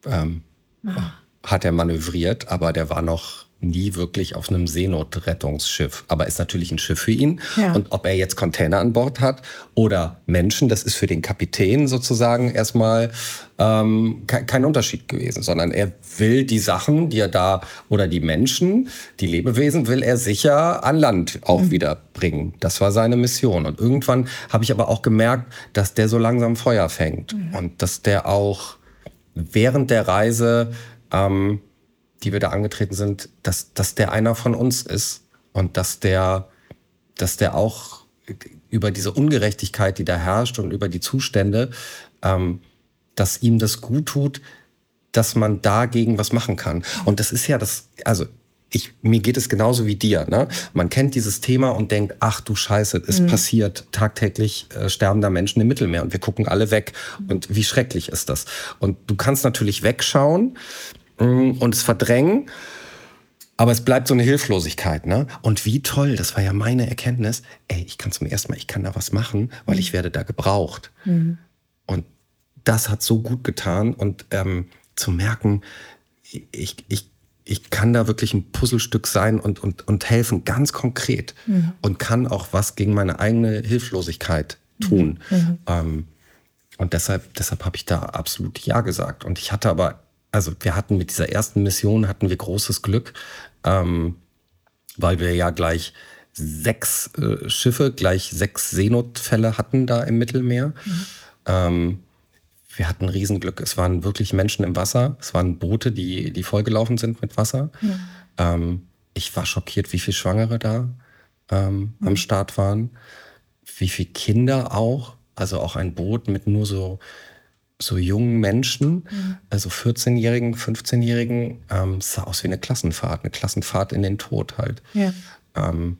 ähm, ah. hat er manövriert, aber der war noch nie wirklich auf einem Seenotrettungsschiff. Aber ist natürlich ein Schiff für ihn. Ja. Und ob er jetzt Container an Bord hat oder Menschen, das ist für den Kapitän sozusagen erstmal ähm, kein Unterschied gewesen, sondern er will die Sachen, die er da oder die Menschen, die Lebewesen, will er sicher an Land auch mhm. wieder bringen. Das war seine Mission. Und irgendwann habe ich aber auch gemerkt, dass der so langsam Feuer fängt mhm. und dass der auch während der Reise ähm, die wir da angetreten sind, dass, dass der einer von uns ist und dass der, dass der auch über diese Ungerechtigkeit, die da herrscht und über die Zustände, ähm, dass ihm das gut tut, dass man dagegen was machen kann. Und das ist ja das, also ich, mir geht es genauso wie dir. Ne? Man kennt dieses Thema und denkt, ach du Scheiße, es mhm. passiert tagtäglich äh, sterbender Menschen im Mittelmeer und wir gucken alle weg. Und wie schrecklich ist das? Und du kannst natürlich wegschauen, und es verdrängen. Aber es bleibt so eine Hilflosigkeit, ne? Und wie toll, das war ja meine Erkenntnis, ey, ich kann zum ersten Mal, ich kann da was machen, weil ich werde da gebraucht. Mhm. Und das hat so gut getan und ähm, zu merken, ich, ich, ich kann da wirklich ein Puzzlestück sein und, und, und helfen, ganz konkret. Mhm. Und kann auch was gegen meine eigene Hilflosigkeit tun. Mhm. mhm. Ähm, und deshalb, deshalb habe ich da absolut Ja gesagt. Und ich hatte aber also wir hatten mit dieser ersten Mission hatten wir großes Glück, ähm, weil wir ja gleich sechs äh, Schiffe, gleich sechs Seenotfälle hatten da im Mittelmeer. Mhm. Ähm, wir hatten Riesenglück. Es waren wirklich Menschen im Wasser. Es waren Boote, die, die vollgelaufen sind mit Wasser. Mhm. Ähm, ich war schockiert, wie viele Schwangere da ähm, mhm. am Start waren. Wie viele Kinder auch. Also auch ein Boot mit nur so so jungen Menschen, mhm. also 14-Jährigen, 15-Jährigen, ähm, sah aus wie eine Klassenfahrt, eine Klassenfahrt in den Tod halt. Ja. Ähm,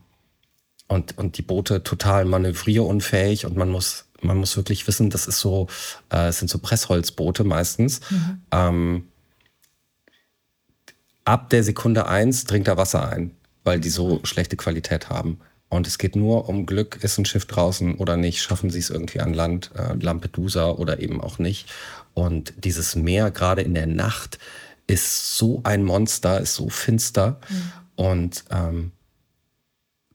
und, und die Boote total manövrierunfähig und man muss, man muss wirklich wissen, das ist so, äh, es sind so Pressholzboote meistens. Mhm. Ähm, ab der Sekunde eins dringt da Wasser ein, weil die so schlechte Qualität haben. Und es geht nur um Glück, ist ein Schiff draußen oder nicht, schaffen sie es irgendwie an Land, äh, Lampedusa oder eben auch nicht. Und dieses Meer, gerade in der Nacht, ist so ein Monster, ist so finster. Mhm. Und ähm,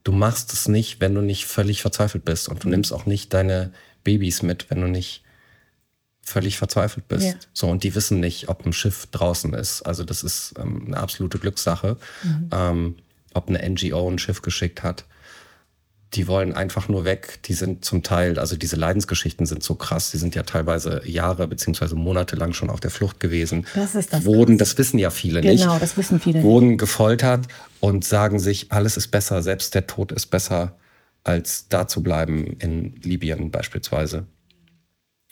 du machst es nicht, wenn du nicht völlig verzweifelt bist. Und du mhm. nimmst auch nicht deine Babys mit, wenn du nicht völlig verzweifelt bist. Ja. So, und die wissen nicht, ob ein Schiff draußen ist. Also das ist ähm, eine absolute Glückssache. Mhm. Ähm, ob eine NGO ein Schiff geschickt hat die wollen einfach nur weg. Die sind zum Teil, also diese Leidensgeschichten sind so krass. Die sind ja teilweise Jahre beziehungsweise Monate lang schon auf der Flucht gewesen. Das ist das. Wurden, das wissen ja viele genau, nicht. Genau, das wissen viele. Wurden gefoltert und sagen sich, alles ist besser, selbst der Tod ist besser, als da zu bleiben in Libyen beispielsweise.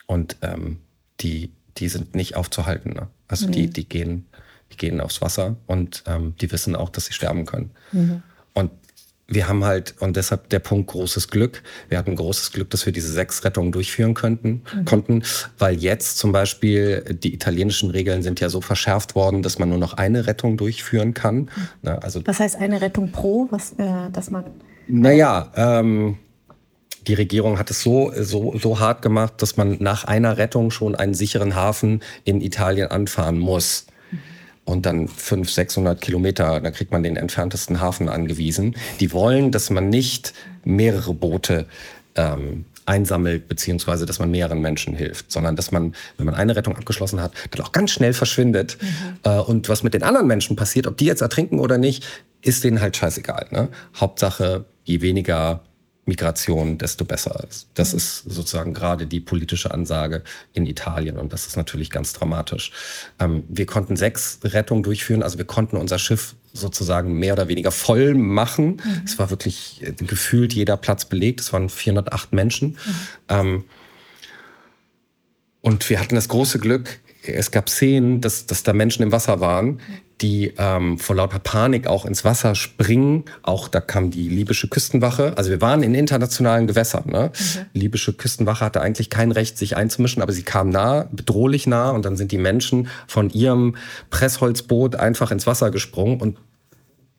Und ähm, die, die sind nicht aufzuhalten. Ne? Also mhm. die, die gehen, die gehen aufs Wasser und ähm, die wissen auch, dass sie sterben können. Mhm. Und wir haben halt, und deshalb der Punkt großes Glück. Wir hatten großes Glück, dass wir diese sechs Rettungen durchführen könnten, mhm. konnten, weil jetzt zum Beispiel die italienischen Regeln sind ja so verschärft worden, dass man nur noch eine Rettung durchführen kann. Mhm. Also, was heißt eine Rettung pro, was, äh, dass man. Naja, ähm, die Regierung hat es so, so, so hart gemacht, dass man nach einer Rettung schon einen sicheren Hafen in Italien anfahren muss und dann 500, 600 Kilometer, dann kriegt man den entferntesten Hafen angewiesen. Die wollen, dass man nicht mehrere Boote ähm, einsammelt, beziehungsweise dass man mehreren Menschen hilft, sondern dass man, wenn man eine Rettung abgeschlossen hat, dann auch ganz schnell verschwindet. Mhm. Äh, und was mit den anderen Menschen passiert, ob die jetzt ertrinken oder nicht, ist denen halt scheißegal. Ne? Hauptsache, je weniger Migration, desto besser ist. Das ist sozusagen gerade die politische Ansage in Italien und das ist natürlich ganz dramatisch. Ähm, wir konnten sechs Rettungen durchführen, also wir konnten unser Schiff sozusagen mehr oder weniger voll machen. Mhm. Es war wirklich äh, gefühlt jeder Platz belegt. Es waren 408 Menschen. Mhm. Ähm, und wir hatten das große Glück, es gab Szenen, dass, dass da Menschen im Wasser waren, die ähm, vor lauter Panik auch ins Wasser springen. Auch da kam die libysche Küstenwache. Also wir waren in internationalen Gewässern. Ne? Mhm. Die libysche Küstenwache hatte eigentlich kein Recht, sich einzumischen, aber sie kam nah, bedrohlich nah. Und dann sind die Menschen von ihrem Pressholzboot einfach ins Wasser gesprungen und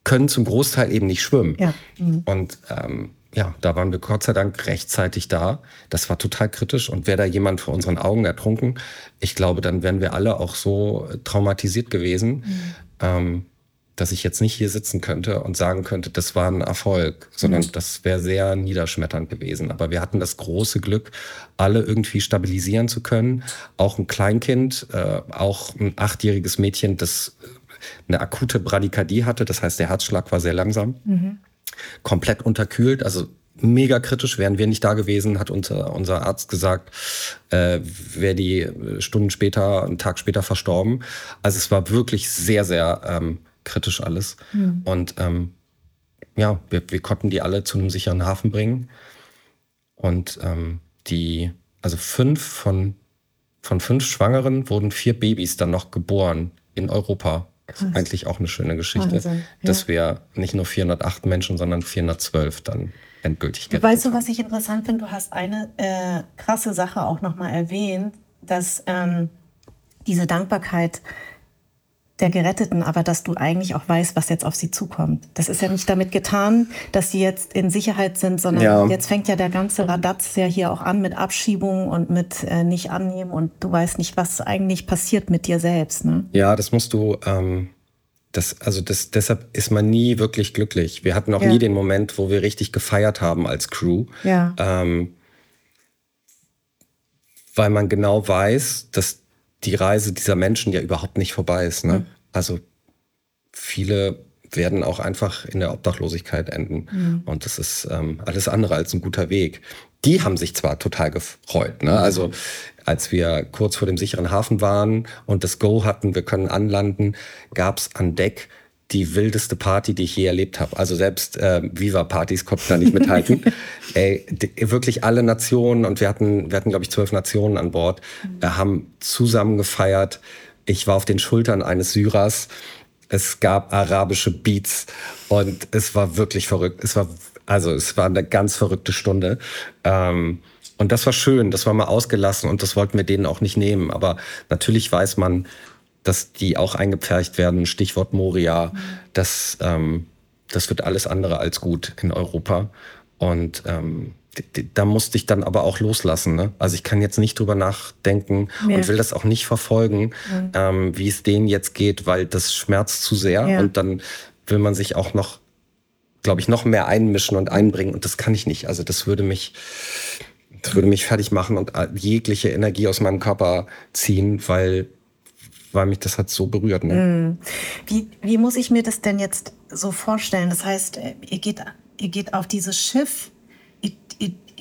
können zum Großteil eben nicht schwimmen. Ja. Mhm. Und ähm, ja, da waren wir Gott sei Dank rechtzeitig da. Das war total kritisch. Und wäre da jemand vor unseren Augen ertrunken, ich glaube, dann wären wir alle auch so traumatisiert gewesen, mhm. Ähm, dass ich jetzt nicht hier sitzen könnte und sagen könnte, das war ein Erfolg, sondern mhm. das wäre sehr niederschmetternd gewesen. Aber wir hatten das große Glück, alle irgendwie stabilisieren zu können. Auch ein Kleinkind, äh, auch ein achtjähriges Mädchen, das eine akute Bradykardie hatte. Das heißt, der Herzschlag war sehr langsam. Mhm komplett unterkühlt. Also mega kritisch. Wären wir nicht da gewesen, hat unser, unser Arzt gesagt, äh, wäre die Stunden später, einen Tag später verstorben. Also es war wirklich sehr, sehr ähm, kritisch alles. Mhm. Und ähm, ja, wir, wir konnten die alle zu einem sicheren Hafen bringen. Und ähm, die, also fünf von, von fünf Schwangeren wurden vier Babys dann noch geboren in Europa. Das ist eigentlich auch eine schöne Geschichte, Wahnsinn, ja. dass wir nicht nur 408 Menschen, sondern 412 dann endgültig gerettet Weißt du, was ich interessant finde? Du hast eine äh, krasse Sache auch nochmal erwähnt, dass ähm, diese Dankbarkeit der Geretteten, aber dass du eigentlich auch weißt, was jetzt auf sie zukommt. Das ist ja nicht damit getan, dass sie jetzt in Sicherheit sind, sondern ja. jetzt fängt ja der ganze Radatz ja hier auch an mit Abschiebung und mit äh, nicht annehmen und du weißt nicht, was eigentlich passiert mit dir selbst. Ne? Ja, das musst du. Ähm das, also das, deshalb ist man nie wirklich glücklich. Wir hatten auch ja. nie den Moment, wo wir richtig gefeiert haben als Crew. Ja. Ähm, weil man genau weiß, dass die Reise dieser Menschen ja überhaupt nicht vorbei ist. Ne? Mhm. Also viele werden auch einfach in der Obdachlosigkeit enden. Mhm. Und das ist ähm, alles andere als ein guter Weg. Die haben sich zwar total gefreut. Ne? Also als wir kurz vor dem sicheren Hafen waren und das Go hatten, wir können anlanden, gab es an Deck die wildeste Party, die ich je erlebt habe. Also selbst äh, Viva-Partys konnten da nicht mithalten. Ey, die, wirklich alle Nationen und wir hatten, wir hatten glaube ich zwölf Nationen an Bord, äh, haben zusammen gefeiert. Ich war auf den Schultern eines Syrers. Es gab arabische Beats und es war wirklich verrückt. Es war also es war eine ganz verrückte Stunde. Ähm, Und das war schön, das war mal ausgelassen und das wollten wir denen auch nicht nehmen. Aber natürlich weiß man, dass die auch eingepfercht werden. Stichwort Moria. Mhm. Das, ähm, das wird alles andere als gut in Europa. Und ähm, da musste ich dann aber auch loslassen. Ne? Also ich kann jetzt nicht drüber nachdenken ja. und will das auch nicht verfolgen, mhm. ähm, wie es denen jetzt geht, weil das schmerzt zu sehr. Ja. Und dann will man sich auch noch, glaube ich, noch mehr einmischen und einbringen. Und das kann ich nicht. Also das würde mich, das würde mich fertig machen und jegliche Energie aus meinem Körper ziehen, weil weil mich das hat so berührt. Ne? Mhm. Wie, wie muss ich mir das denn jetzt so vorstellen? Das heißt, ihr geht, ihr geht auf dieses Schiff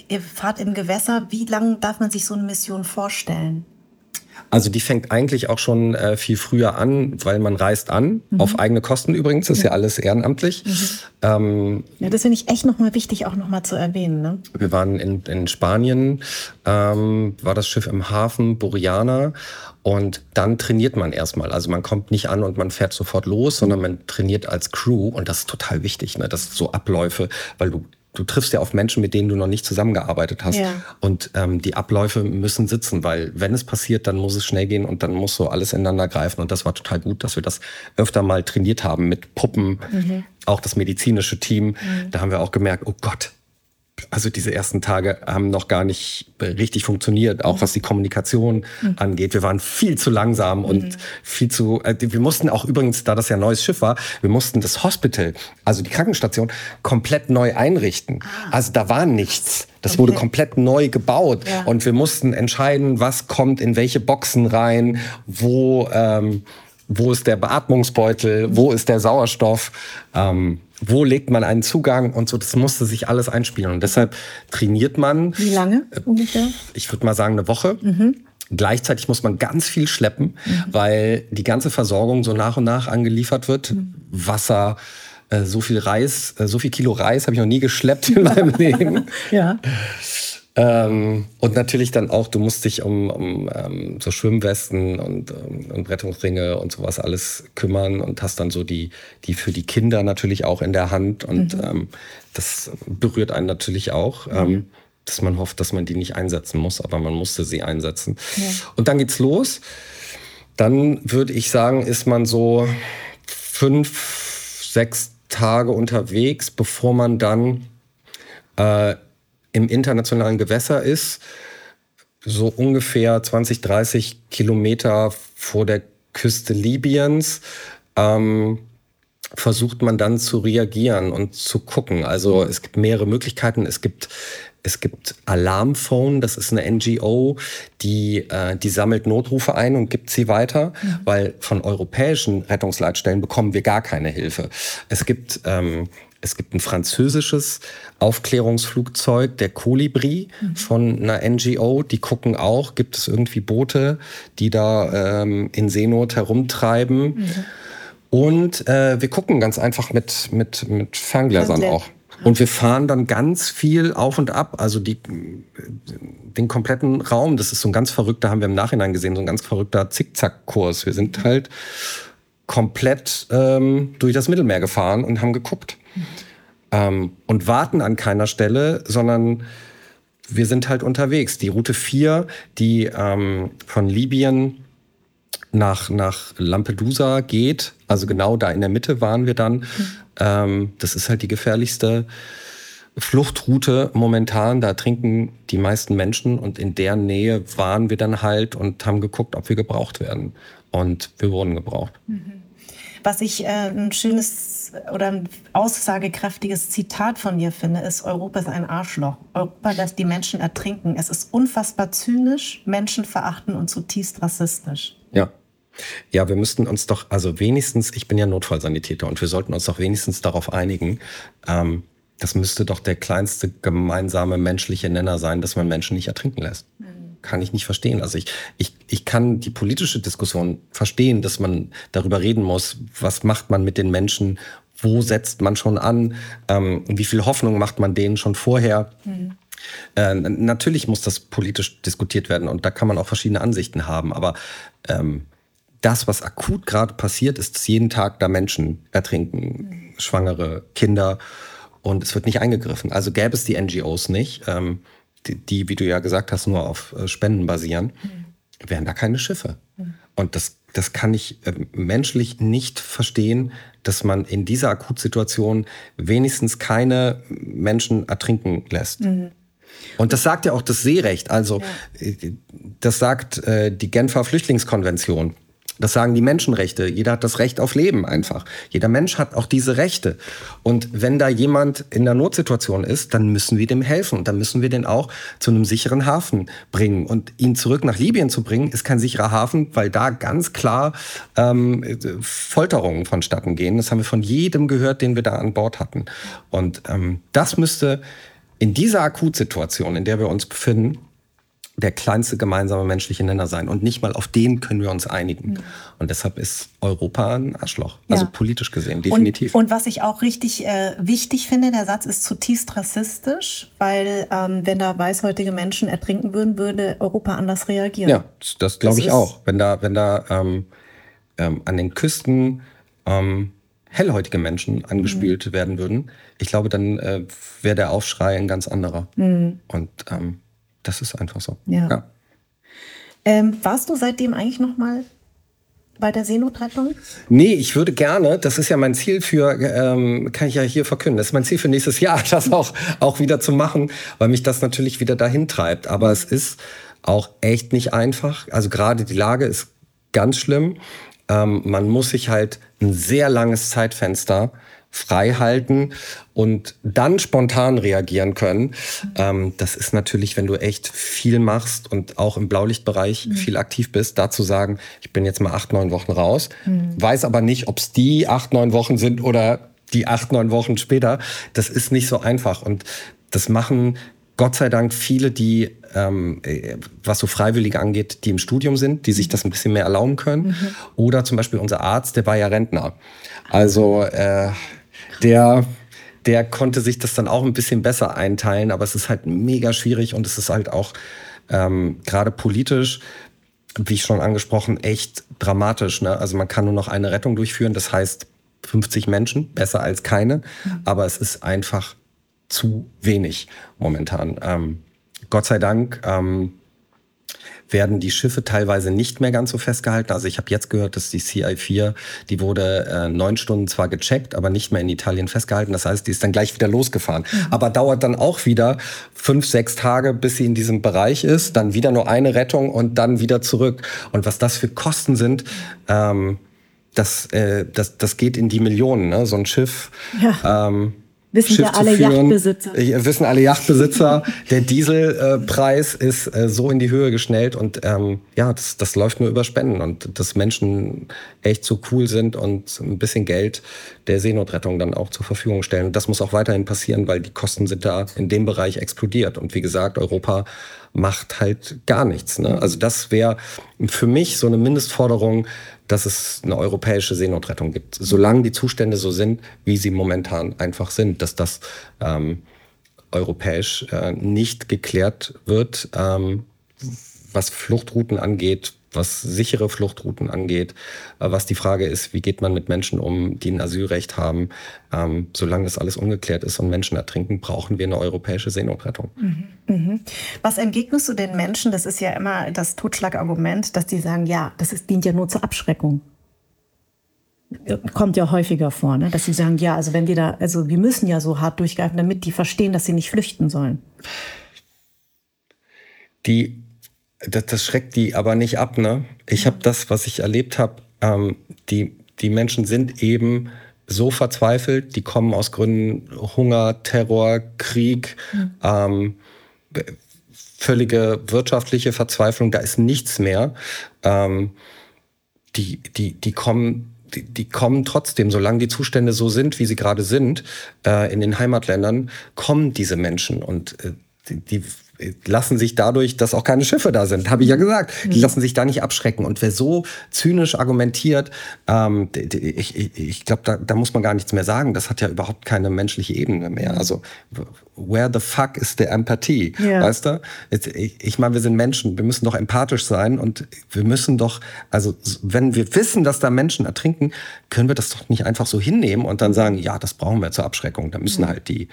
ihr fahrt im Gewässer. Wie lange darf man sich so eine Mission vorstellen? Also die fängt eigentlich auch schon äh, viel früher an, weil man reist an, mhm. auf eigene Kosten übrigens, das ist ja, ja alles ehrenamtlich. Mhm. Ähm, ja, das finde ich echt nochmal wichtig, auch nochmal zu erwähnen. Ne? Wir waren in, in Spanien, ähm, war das Schiff im Hafen, Boriana. Und dann trainiert man erstmal. Also man kommt nicht an und man fährt sofort los, sondern man trainiert als Crew. Und das ist total wichtig, ne? Das so Abläufe, weil du du triffst ja auf Menschen, mit denen du noch nicht zusammengearbeitet hast. Ja. Und ähm, die Abläufe müssen sitzen, weil wenn es passiert, dann muss es schnell gehen und dann muss so alles ineinander greifen. Und das war total gut, dass wir das öfter mal trainiert haben mit Puppen, mhm. auch das medizinische Team. Mhm. Da haben wir auch gemerkt, oh Gott, also diese ersten Tage haben noch gar nicht richtig funktioniert, auch was die Kommunikation mhm. angeht. Wir waren viel zu langsam und mhm. viel zu, äh, wir mussten auch übrigens, da das ja ein neues Schiff war, wir mussten das Hospital, also die Krankenstation, komplett neu einrichten. Ah. Also da war nichts. Das okay. wurde komplett neu gebaut ja. und wir mussten entscheiden, was kommt in welche Boxen rein, wo, ähm, wo ist der Beatmungsbeutel, wo ist der Sauerstoff. Ähm, wo legt man einen Zugang und so, das musste sich alles einspielen. Und deshalb trainiert man. Wie lange ungefähr? Ich würde mal sagen, eine Woche. Mhm. Gleichzeitig muss man ganz viel schleppen, mhm. weil die ganze Versorgung so nach und nach angeliefert wird. Mhm. Wasser, äh, so viel Reis, äh, so viel Kilo Reis habe ich noch nie geschleppt in meinem Leben. ja. Ähm, und natürlich dann auch, du musst dich um, um ähm, so Schwimmwesten und, um, ähm, und Rettungsringe und sowas alles kümmern und hast dann so die, die für die Kinder natürlich auch in der Hand. Und mhm. ähm, das berührt einen natürlich auch. Mhm. Ähm, dass man hofft, dass man die nicht einsetzen muss, aber man musste sie einsetzen. Ja. Und dann geht's los. Dann würde ich sagen, ist man so fünf, sechs Tage unterwegs, bevor man dann äh, im internationalen Gewässer ist, so ungefähr 20, 30 Kilometer vor der Küste Libyens, ähm, versucht man dann zu reagieren und zu gucken. Also es gibt mehrere Möglichkeiten. Es gibt es gibt Alarmphone, das ist eine NGO, die, äh, die sammelt Notrufe ein und gibt sie weiter, mhm. weil von europäischen Rettungsleitstellen bekommen wir gar keine Hilfe. Es gibt ähm, es gibt ein französisches Aufklärungsflugzeug, der Colibri mhm. von einer NGO. Die gucken auch, gibt es irgendwie Boote, die da ähm, in Seenot herumtreiben. Mhm. Und äh, wir gucken ganz einfach mit, mit, mit Ferngläsern auch. Und wir fahren dann ganz viel auf und ab, also die, den kompletten Raum. Das ist so ein ganz verrückter, haben wir im Nachhinein gesehen, so ein ganz verrückter Zickzackkurs. Wir sind halt komplett ähm, durch das Mittelmeer gefahren und haben geguckt. Ähm, und warten an keiner Stelle, sondern wir sind halt unterwegs. Die Route 4, die ähm, von Libyen nach, nach Lampedusa geht, also genau da in der Mitte waren wir dann. Mhm. Ähm, das ist halt die gefährlichste Fluchtroute momentan. Da trinken die meisten Menschen und in der Nähe waren wir dann halt und haben geguckt, ob wir gebraucht werden. Und wir wurden gebraucht. Mhm. Was ich äh, ein schönes oder ein aussagekräftiges Zitat von dir finde, ist, Europa ist ein Arschloch. Europa lässt die Menschen ertrinken. Es ist unfassbar zynisch, menschenverachtend und zutiefst rassistisch. Ja. Ja, wir müssten uns doch, also wenigstens, ich bin ja Notfallsanitäter und wir sollten uns doch wenigstens darauf einigen, ähm, das müsste doch der kleinste gemeinsame menschliche Nenner sein, dass man Menschen nicht ertrinken lässt. Mhm kann ich nicht verstehen. Also ich, ich, ich kann die politische Diskussion verstehen, dass man darüber reden muss, was macht man mit den Menschen, wo setzt man schon an, ähm, wie viel Hoffnung macht man denen schon vorher. Mhm. Äh, natürlich muss das politisch diskutiert werden und da kann man auch verschiedene Ansichten haben, aber ähm, das, was akut gerade passiert, ist, dass jeden Tag da Menschen ertrinken, mhm. Schwangere, Kinder und es wird nicht eingegriffen. Also gäbe es die NGOs nicht, ähm, die, die, wie du ja gesagt hast, nur auf äh, Spenden basieren, mhm. wären da keine Schiffe. Mhm. Und das, das kann ich äh, menschlich nicht verstehen, dass man in dieser Akutsituation wenigstens keine Menschen ertrinken lässt. Mhm. Und das sagt ja auch das Seerecht. Also ja. Äh, das sagt äh, die Genfer Flüchtlingskonvention. Das sagen die Menschenrechte. Jeder hat das Recht auf Leben einfach. Jeder Mensch hat auch diese Rechte. Und wenn da jemand in der Notsituation ist, dann müssen wir dem helfen. Und dann müssen wir den auch zu einem sicheren Hafen bringen. Und ihn zurück nach Libyen zu bringen, ist kein sicherer Hafen, weil da ganz klar ähm, Folterungen vonstatten gehen. Das haben wir von jedem gehört, den wir da an Bord hatten. Und ähm, das müsste in dieser Akutsituation, in der wir uns befinden, der kleinste gemeinsame menschliche Nenner sein. Und nicht mal auf den können wir uns einigen. Mhm. Und deshalb ist Europa ein Arschloch. Also ja. Politisch gesehen, definitiv. Und, und was ich auch richtig äh, wichtig finde, der Satz ist zutiefst rassistisch, weil ähm, wenn da weißhäutige Menschen ertrinken würden, würde Europa anders reagieren. Ja, das, glaube ich auch. Wenn da, wenn da ähm, ähm, an den Küsten ähm, hellhäutige Menschen angespielt mhm. werden würden, ich glaube, dann äh, wäre der Aufschrei ein ganz anderer. Mhm. Und ähm, das ist einfach so. Ja. ja. Ähm, warst du seitdem eigentlich noch mal bei der Seenotrettung? Nee, ich würde gerne, das ist ja mein Ziel für, ähm, kann ich ja hier verkünden, das ist mein Ziel für nächstes Jahr, das auch, auch wieder zu machen, weil mich das natürlich wieder dahin treibt. Aber es ist auch echt nicht einfach. Also gerade die Lage ist ganz schlimm. Ähm, man muss sich halt ein sehr langes Zeitfenster frei halten und dann spontan reagieren können. Ähm, das ist natürlich, wenn du echt viel machst und auch im Blaulichtbereich mhm. viel aktiv bist, da zu sagen, ich bin jetzt mal acht, neun Wochen raus, mhm. weiß aber nicht, ob es die acht, neun Wochen sind oder die acht, neun Wochen später. Das ist nicht so einfach und das machen Gott sei Dank viele, die, ähm, äh, was so Freiwillige angeht, die im Studium sind, die sich das ein bisschen mehr erlauben können. Mhm. Oder zum Beispiel unser Arzt, der war ja Rentner. Also äh, der, der konnte sich das dann auch ein bisschen besser einteilen, aber es ist halt mega schwierig und es ist halt auch ähm, gerade politisch, wie ich schon angesprochen, echt dramatisch. Ne? Also man kann nur noch eine Rettung durchführen, das heißt 50 Menschen, besser als keine, mhm. aber es ist einfach zu wenig momentan. Ähm, Gott sei Dank ähm, werden die Schiffe teilweise nicht mehr ganz so festgehalten. Also ich habe jetzt gehört, dass die CI4, die wurde äh, neun Stunden zwar gecheckt, aber nicht mehr in Italien festgehalten. Das heißt, die ist dann gleich wieder losgefahren. Mhm. Aber dauert dann auch wieder fünf, sechs Tage, bis sie in diesem Bereich ist. Dann wieder nur eine Rettung und dann wieder zurück. Und was das für Kosten sind, ähm, das, äh, das, das geht in die Millionen. Ne? So ein Schiff. Ja. Ähm, Wissen Schiff ja alle Yachtbesitzer. Wissen alle Yachtbesitzer. Der Dieselpreis ist äh, so in die Höhe geschnellt und ähm, ja, das, das läuft nur über Spenden und dass Menschen echt so cool sind und ein bisschen Geld der Seenotrettung dann auch zur Verfügung stellen. Das muss auch weiterhin passieren, weil die Kosten sind da in dem Bereich explodiert. Und wie gesagt, Europa macht halt gar nichts. Ne? Also das wäre für mich so eine Mindestforderung, dass es eine europäische Seenotrettung gibt. Solange die Zustände so sind, wie sie momentan einfach sind, dass das ähm, europäisch äh, nicht geklärt wird, ähm, was Fluchtrouten angeht, was sichere Fluchtrouten angeht, äh, was die Frage ist, wie geht man mit Menschen um, die ein Asylrecht haben. Ähm, solange das alles ungeklärt ist und Menschen ertrinken, brauchen wir eine europäische Seenotrettung. Mhm. Mhm. Was entgegnest du den Menschen? Das ist ja immer das Totschlagargument, dass die sagen, ja, das ist, dient ja nur zur Abschreckung. Kommt ja häufiger vor, ne? dass sie sagen, ja, also wenn wir da, also wir müssen ja so hart durchgreifen, damit die verstehen, dass sie nicht flüchten sollen. Die das, das schreckt die aber nicht ab. Ne? Ich habe das, was ich erlebt habe, ähm, die, die Menschen sind eben so verzweifelt, die kommen aus Gründen Hunger, Terror, Krieg, mhm. ähm, völlige wirtschaftliche Verzweiflung, da ist nichts mehr. Ähm, die, die, die kommen die, die kommen trotzdem, solange die Zustände so sind, wie sie gerade sind, äh, in den Heimatländern, kommen diese Menschen und äh, die, die lassen sich dadurch, dass auch keine Schiffe da sind, habe ich ja gesagt, die mhm. lassen sich da nicht abschrecken. Und wer so zynisch argumentiert, ähm, ich, ich, ich glaube, da, da muss man gar nichts mehr sagen. Das hat ja überhaupt keine menschliche Ebene mehr. Also where the fuck is the empathy? Ja. Weißt du? Ich, ich meine, wir sind Menschen, wir müssen doch empathisch sein und wir müssen doch, also wenn wir wissen, dass da Menschen ertrinken, können wir das doch nicht einfach so hinnehmen und dann sagen, ja, das brauchen wir zur Abschreckung. Da müssen mhm. halt die,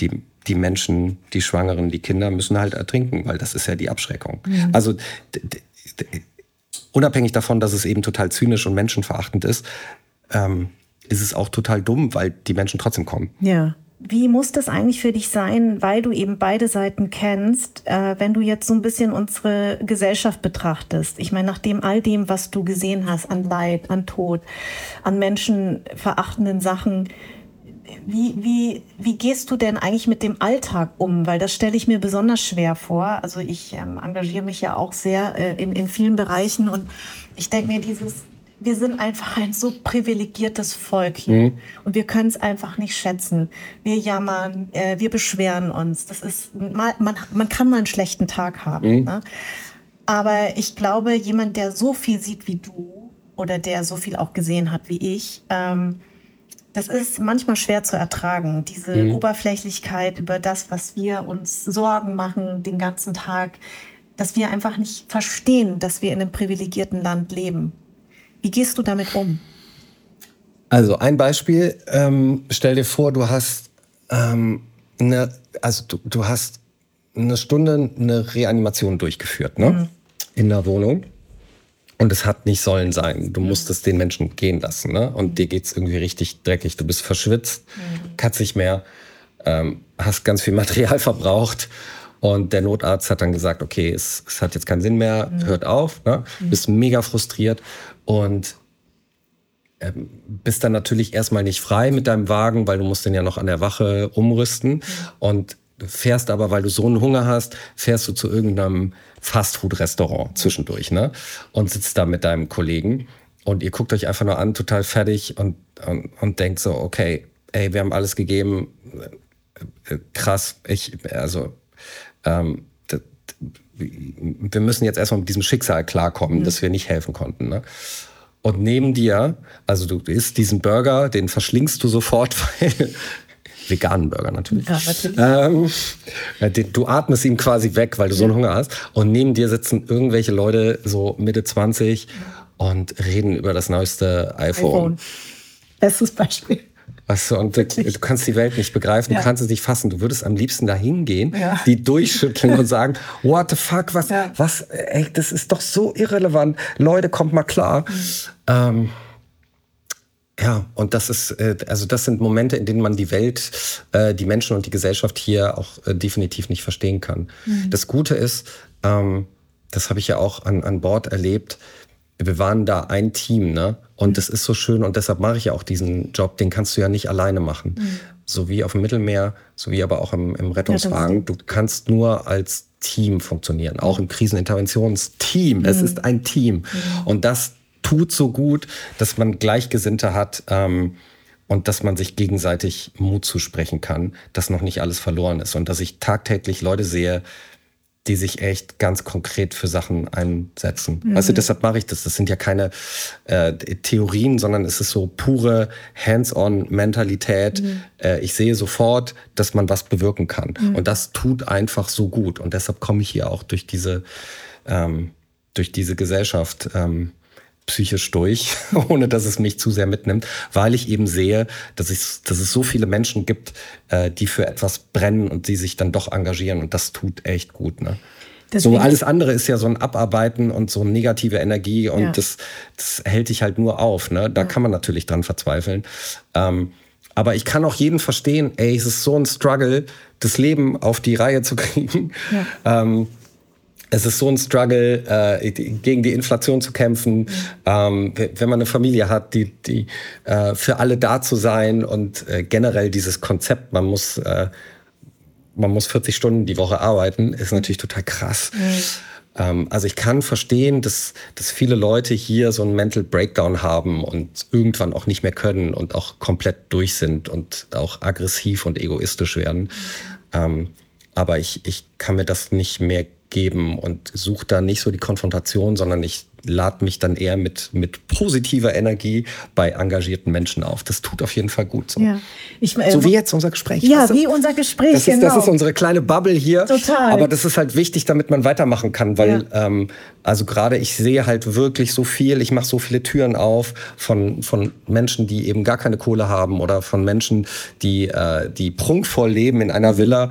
die die Menschen, die Schwangeren, die Kinder müssen halt ertrinken, weil das ist ja die Abschreckung. Mhm. Also unabhängig davon, dass es eben total zynisch und menschenverachtend ist, ähm, ist es auch total dumm, weil die Menschen trotzdem kommen. Ja. Wie muss das eigentlich für dich sein, weil du eben beide Seiten kennst, äh, wenn du jetzt so ein bisschen unsere Gesellschaft betrachtest? Ich meine, nach dem all dem, was du gesehen hast an Leid, an Tod, an menschenverachtenden Sachen, wie, wie, wie gehst du denn eigentlich mit dem Alltag um? Weil das stelle ich mir besonders schwer vor. Also ich ähm, engagiere mich ja auch sehr äh, in, in vielen Bereichen und ich denke mir, dieses, wir sind einfach ein so privilegiertes Volk hier mhm. und wir können es einfach nicht schätzen. Wir jammern, äh, wir beschweren uns. Das ist mal, man, man kann mal einen schlechten Tag haben. Mhm. Ne? Aber ich glaube, jemand, der so viel sieht wie du oder der so viel auch gesehen hat wie ich, ähm, das ist manchmal schwer zu ertragen, diese mhm. Oberflächlichkeit über das, was wir uns Sorgen machen den ganzen Tag, dass wir einfach nicht verstehen, dass wir in einem privilegierten Land leben. Wie gehst du damit um? Also ein Beispiel, ähm, stell dir vor, du hast ähm, eine, also du, du, hast eine Stunde eine Reanimation durchgeführt, ne? Mhm. In der Wohnung. Und es hat nicht sollen sein. Du musstest den Menschen gehen lassen. Ne? Und dir geht's irgendwie richtig dreckig. Du bist verschwitzt, mhm. kannst nicht mehr, ähm, hast ganz viel Material verbraucht. Und der Notarzt hat dann gesagt, okay, es, es hat jetzt keinen Sinn mehr, mhm. hört auf. Ne? Mhm. Bist mega frustriert und ähm, bist dann natürlich erstmal nicht frei mit deinem Wagen, weil du musst den ja noch an der Wache umrüsten. Mhm. Und fährst aber, weil du so einen Hunger hast, fährst du zu irgendeinem Fastfood-Restaurant zwischendurch, ne? Und sitzt da mit deinem Kollegen und ihr guckt euch einfach nur an, total fertig und, und, und denkt so, okay, ey, wir haben alles gegeben, äh, krass, ich, also, ähm, wir müssen jetzt erstmal mit diesem Schicksal klarkommen, mhm. dass wir nicht helfen konnten, ne? Und neben dir, also du isst diesen Burger, den verschlingst du sofort, weil veganen Burger natürlich. Ja, natürlich. Ähm, du atmest ihn quasi weg, weil du so einen Hunger hast. Und neben dir sitzen irgendwelche Leute, so Mitte 20, und reden über das neueste iPhone. iPhone. Bestes Beispiel. Weißt du, und du, du, kannst die Welt nicht begreifen, ja. du kannst es nicht fassen. Du würdest am liebsten da hingehen, ja. die durchschütteln und sagen, what the fuck, was, ja. was, ey, das ist doch so irrelevant. Leute, kommt mal klar. Mhm. Ähm, ja, und das ist, äh, also das sind Momente, in denen man die Welt, äh, die Menschen und die Gesellschaft hier auch äh, definitiv nicht verstehen kann. Mhm. Das Gute ist, ähm, das habe ich ja auch an, an Bord erlebt, wir waren da ein Team, ne? Und mhm. das ist so schön und deshalb mache ich ja auch diesen Job, den kannst du ja nicht alleine machen. Mhm. So wie auf dem Mittelmeer, so wie aber auch im, im Rettungswagen. Du kannst nur als Team funktionieren, auch im Kriseninterventionsteam. Es mhm. ist ein Team. Mhm. Und das tut so gut, dass man Gleichgesinnte hat ähm, und dass man sich gegenseitig Mut zusprechen kann, dass noch nicht alles verloren ist und dass ich tagtäglich Leute sehe, die sich echt ganz konkret für Sachen einsetzen. Mhm. Weißt du, deshalb mache ich das. Das sind ja keine äh, Theorien, sondern es ist so pure Hands-on-Mentalität. Mhm. Äh, ich sehe sofort, dass man was bewirken kann. Mhm. Und das tut einfach so gut. Und deshalb komme ich hier auch durch diese, ähm, durch diese Gesellschaft. Ähm, psychisch durch, ohne dass es mich zu sehr mitnimmt, weil ich eben sehe, dass, ich, dass es so viele Menschen gibt, äh, die für etwas brennen und die sich dann doch engagieren und das tut echt gut. Ne? so alles andere ist ja so ein Abarbeiten und so negative Energie und ja. das, das hält dich halt nur auf. Ne? Da ja. kann man natürlich dran verzweifeln. Ähm, aber ich kann auch jeden verstehen, ey, es ist so ein Struggle, das Leben auf die Reihe zu kriegen. Ja. Ähm, es ist so ein Struggle, äh, gegen die Inflation zu kämpfen, mhm. ähm, wenn man eine Familie hat, die, die äh, für alle da zu sein und äh, generell dieses Konzept, man muss, äh, man muss 40 Stunden die Woche arbeiten, ist natürlich total krass. Mhm. Ähm, also ich kann verstehen, dass, dass viele Leute hier so einen Mental Breakdown haben und irgendwann auch nicht mehr können und auch komplett durch sind und auch aggressiv und egoistisch werden. Mhm. Ähm, aber ich, ich kann mir das nicht mehr geben und suche da nicht so die Konfrontation, sondern ich lade mich dann eher mit, mit positiver Energie bei engagierten Menschen auf. Das tut auf jeden Fall gut. So, ja. ich, äh, so wie jetzt unser Gespräch. Ja, weißt du? wie unser Gespräch, das ist, genau. Das ist unsere kleine Bubble hier. Total. Aber das ist halt wichtig, damit man weitermachen kann, weil ja. ähm, also gerade ich sehe halt wirklich so viel, ich mache so viele Türen auf von, von Menschen, die eben gar keine Kohle haben oder von Menschen, die, äh, die prunkvoll leben in einer Villa.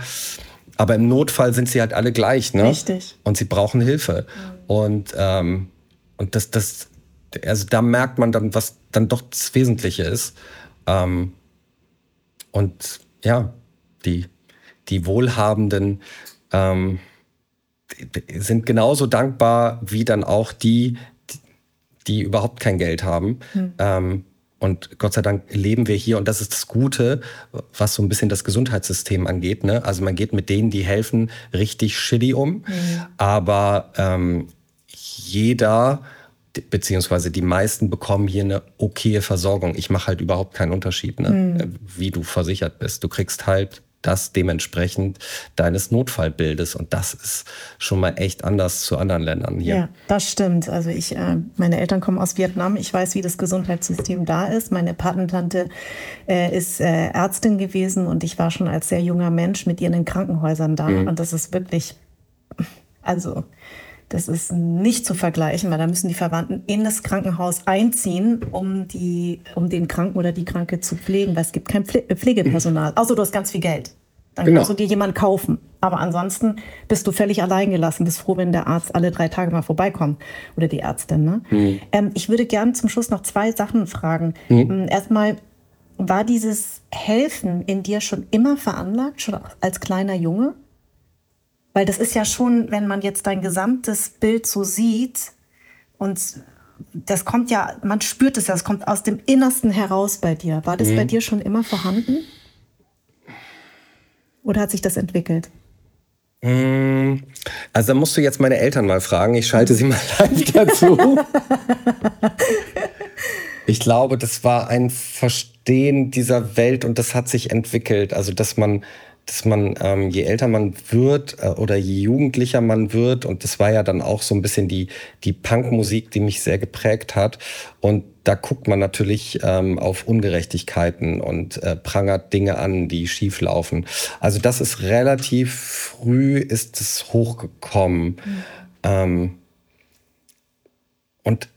Aber im Notfall sind sie halt alle gleich, ne? Richtig. Und sie brauchen Hilfe. Mhm. Und, ähm, und das, das, also da merkt man dann, was dann doch das Wesentliche ist. Ähm, und ja, die, die Wohlhabenden ähm, sind genauso dankbar wie dann auch die, die, die überhaupt kein Geld haben. Mhm. Ähm, und Gott sei Dank leben wir hier und das ist das Gute, was so ein bisschen das Gesundheitssystem angeht. Ne? Also man geht mit denen, die helfen, richtig shitty um. Mhm. Aber ähm, jeder beziehungsweise die meisten bekommen hier eine okaye Versorgung. Ich mache halt überhaupt keinen Unterschied, ne? Mhm. wie du versichert bist. Du kriegst halt das dementsprechend deines Notfallbildes. Und das ist schon mal echt anders zu anderen Ländern hier. Ja, das stimmt. Also ich, äh, meine Eltern kommen aus Vietnam. Ich weiß, wie das Gesundheitssystem da ist. Meine Patentante äh, ist äh, Ärztin gewesen und ich war schon als sehr junger Mensch mit ihr in den Krankenhäusern da. Mhm. Und das ist wirklich, also das ist nicht zu vergleichen, weil da müssen die Verwandten in das Krankenhaus einziehen, um, die, um den Kranken oder die Kranke zu pflegen, weil es gibt kein Pflegepersonal. Außer du hast ganz viel Geld. Dann genau. kannst du dir jemanden kaufen. Aber ansonsten bist du völlig allein gelassen. Bist froh, wenn der Arzt alle drei Tage mal vorbeikommt. Oder die Ärztin. Ne? Mhm. Ähm, ich würde gerne zum Schluss noch zwei Sachen fragen. Mhm. Ähm, erstmal, war dieses Helfen in dir schon immer veranlagt, schon als kleiner Junge? Weil das ist ja schon, wenn man jetzt dein gesamtes Bild so sieht und das kommt ja, man spürt es ja, das kommt aus dem Innersten heraus bei dir. War das mhm. bei dir schon immer vorhanden? Oder hat sich das entwickelt? Mhm. Also da musst du jetzt meine Eltern mal fragen. Ich schalte sie mal live dazu. ich glaube, das war ein Verstehen dieser Welt und das hat sich entwickelt. Also dass man dass man, ähm, je älter man wird äh, oder je jugendlicher man wird, und das war ja dann auch so ein bisschen die, die Punkmusik, die mich sehr geprägt hat. Und da guckt man natürlich ähm, auf Ungerechtigkeiten und äh, prangert Dinge an, die schief laufen. Also das ist relativ früh ist es hochgekommen. Mhm. Ähm, und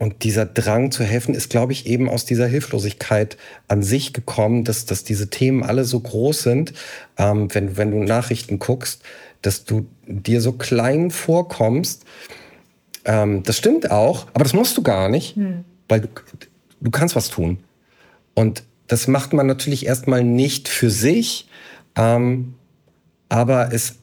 und dieser Drang zu helfen ist, glaube ich, eben aus dieser Hilflosigkeit an sich gekommen, dass, dass diese Themen alle so groß sind, ähm, wenn, wenn du Nachrichten guckst, dass du dir so klein vorkommst. Ähm, das stimmt auch, aber das musst du gar nicht, hm. weil du, du kannst was tun. Und das macht man natürlich erstmal nicht für sich, ähm, aber es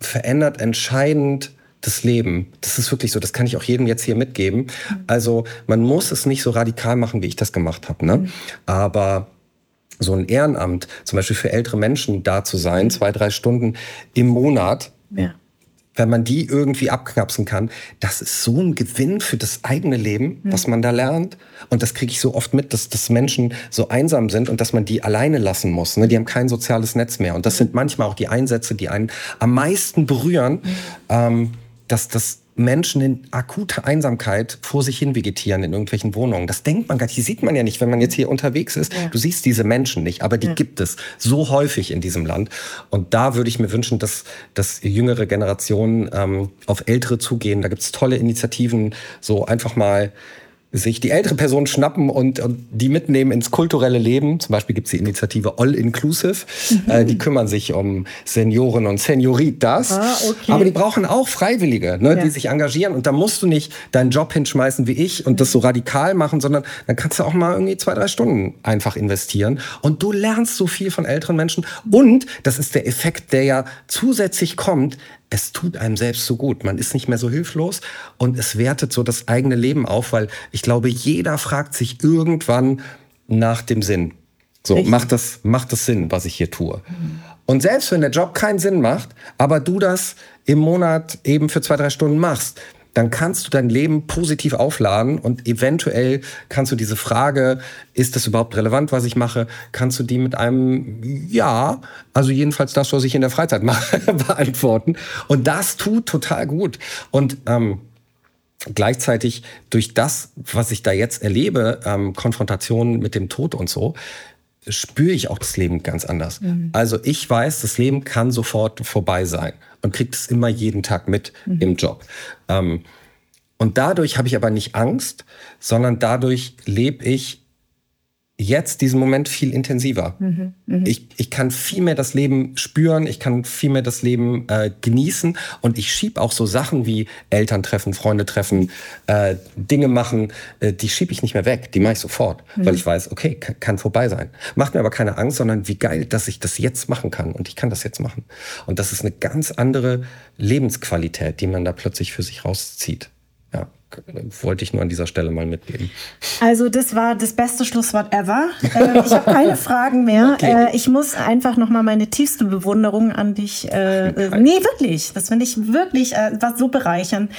verändert entscheidend das Leben. Das ist wirklich so. Das kann ich auch jedem jetzt hier mitgeben. Also man muss es nicht so radikal machen, wie ich das gemacht habe. Ne? Aber so ein Ehrenamt, zum Beispiel für ältere Menschen da zu sein, zwei, drei Stunden im Monat, ja. wenn man die irgendwie abknapsen kann, das ist so ein Gewinn für das eigene Leben, mhm. was man da lernt. Und das kriege ich so oft mit, dass, dass Menschen so einsam sind und dass man die alleine lassen muss. Ne? Die haben kein soziales Netz mehr. Und das sind manchmal auch die Einsätze, die einen am meisten berühren. Mhm. Ähm, dass das Menschen in akuter Einsamkeit vor sich hin vegetieren in irgendwelchen Wohnungen. Das denkt man gar nicht. Die sieht man ja nicht, wenn man jetzt hier unterwegs ist. Ja. Du siehst diese Menschen nicht, aber die ja. gibt es so häufig in diesem Land. Und da würde ich mir wünschen, dass, dass jüngere Generationen ähm, auf ältere zugehen. Da gibt es tolle Initiativen, so einfach mal sich die ältere Person schnappen und, und die mitnehmen ins kulturelle Leben. Zum Beispiel gibt es die Initiative All Inclusive. Mhm. Äh, die kümmern sich um Senioren und Senioritas. Ah, okay. Aber die brauchen auch Freiwillige, ne, ja. die sich engagieren. Und da musst du nicht deinen Job hinschmeißen wie ich und das so radikal machen, sondern dann kannst du auch mal irgendwie zwei, drei Stunden einfach investieren. Und du lernst so viel von älteren Menschen. Und das ist der Effekt, der ja zusätzlich kommt es tut einem selbst so gut. Man ist nicht mehr so hilflos und es wertet so das eigene Leben auf, weil ich glaube, jeder fragt sich irgendwann nach dem Sinn. So, macht das, macht das Sinn, was ich hier tue? Mhm. Und selbst wenn der Job keinen Sinn macht, aber du das im Monat eben für zwei, drei Stunden machst, dann kannst du dein Leben positiv aufladen und eventuell kannst du diese Frage, ist das überhaupt relevant, was ich mache, kannst du die mit einem Ja, also jedenfalls das, was ich in der Freizeit mache, beantworten. Und das tut total gut. Und ähm, gleichzeitig durch das, was ich da jetzt erlebe, ähm, Konfrontationen mit dem Tod und so, spüre ich auch das Leben ganz anders. Mhm. Also ich weiß, das Leben kann sofort vorbei sein und kriegt es immer jeden Tag mit mhm. im Job. Ähm, und dadurch habe ich aber nicht Angst, sondern dadurch lebe ich jetzt diesen Moment viel intensiver. Mhm, mh. ich, ich kann viel mehr das Leben spüren, ich kann viel mehr das Leben äh, genießen und ich schieb auch so Sachen wie Eltern treffen, Freunde treffen, äh, Dinge machen, äh, die schiebe ich nicht mehr weg, die mache ich sofort, mhm. weil ich weiß, okay, kann, kann, vorbei sein. Macht mir aber keine Angst, sondern wie geil, dass ich das jetzt machen kann und ich kann das jetzt machen. Und das ist eine ganz andere Lebensqualität, die man da plötzlich für sich rauszieht wollte ich nur an dieser Stelle mal mitgeben. Also das war das beste Schlusswort ever. Äh, ich habe keine Fragen mehr. Okay. Äh, ich muss einfach noch mal meine tiefste Bewunderung an dich. Äh, äh nee, wirklich. Das finde ich wirklich äh, war so bereichernd.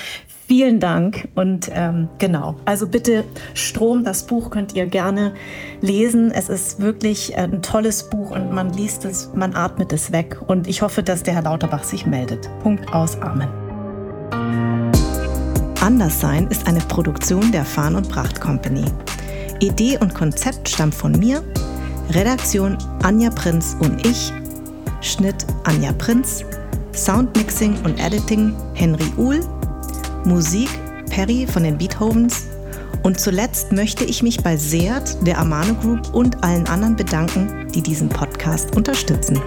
Vielen Dank und ähm, genau. Also bitte Strom, das Buch könnt ihr gerne lesen. Es ist wirklich ein tolles Buch und man liest es, man atmet es weg. Und ich hoffe, dass der Herr Lauterbach sich meldet. Punkt aus. Amen. Anderssein ist eine Produktion der Farn und Pracht Company. Idee und Konzept stammt von mir, Redaktion Anja Prinz und ich, Schnitt Anja Prinz, Soundmixing und Editing Henry Uhl, Musik Perry von den Beethovens und zuletzt möchte ich mich bei Seat, der Amano Group und allen anderen bedanken, die diesen Podcast unterstützen.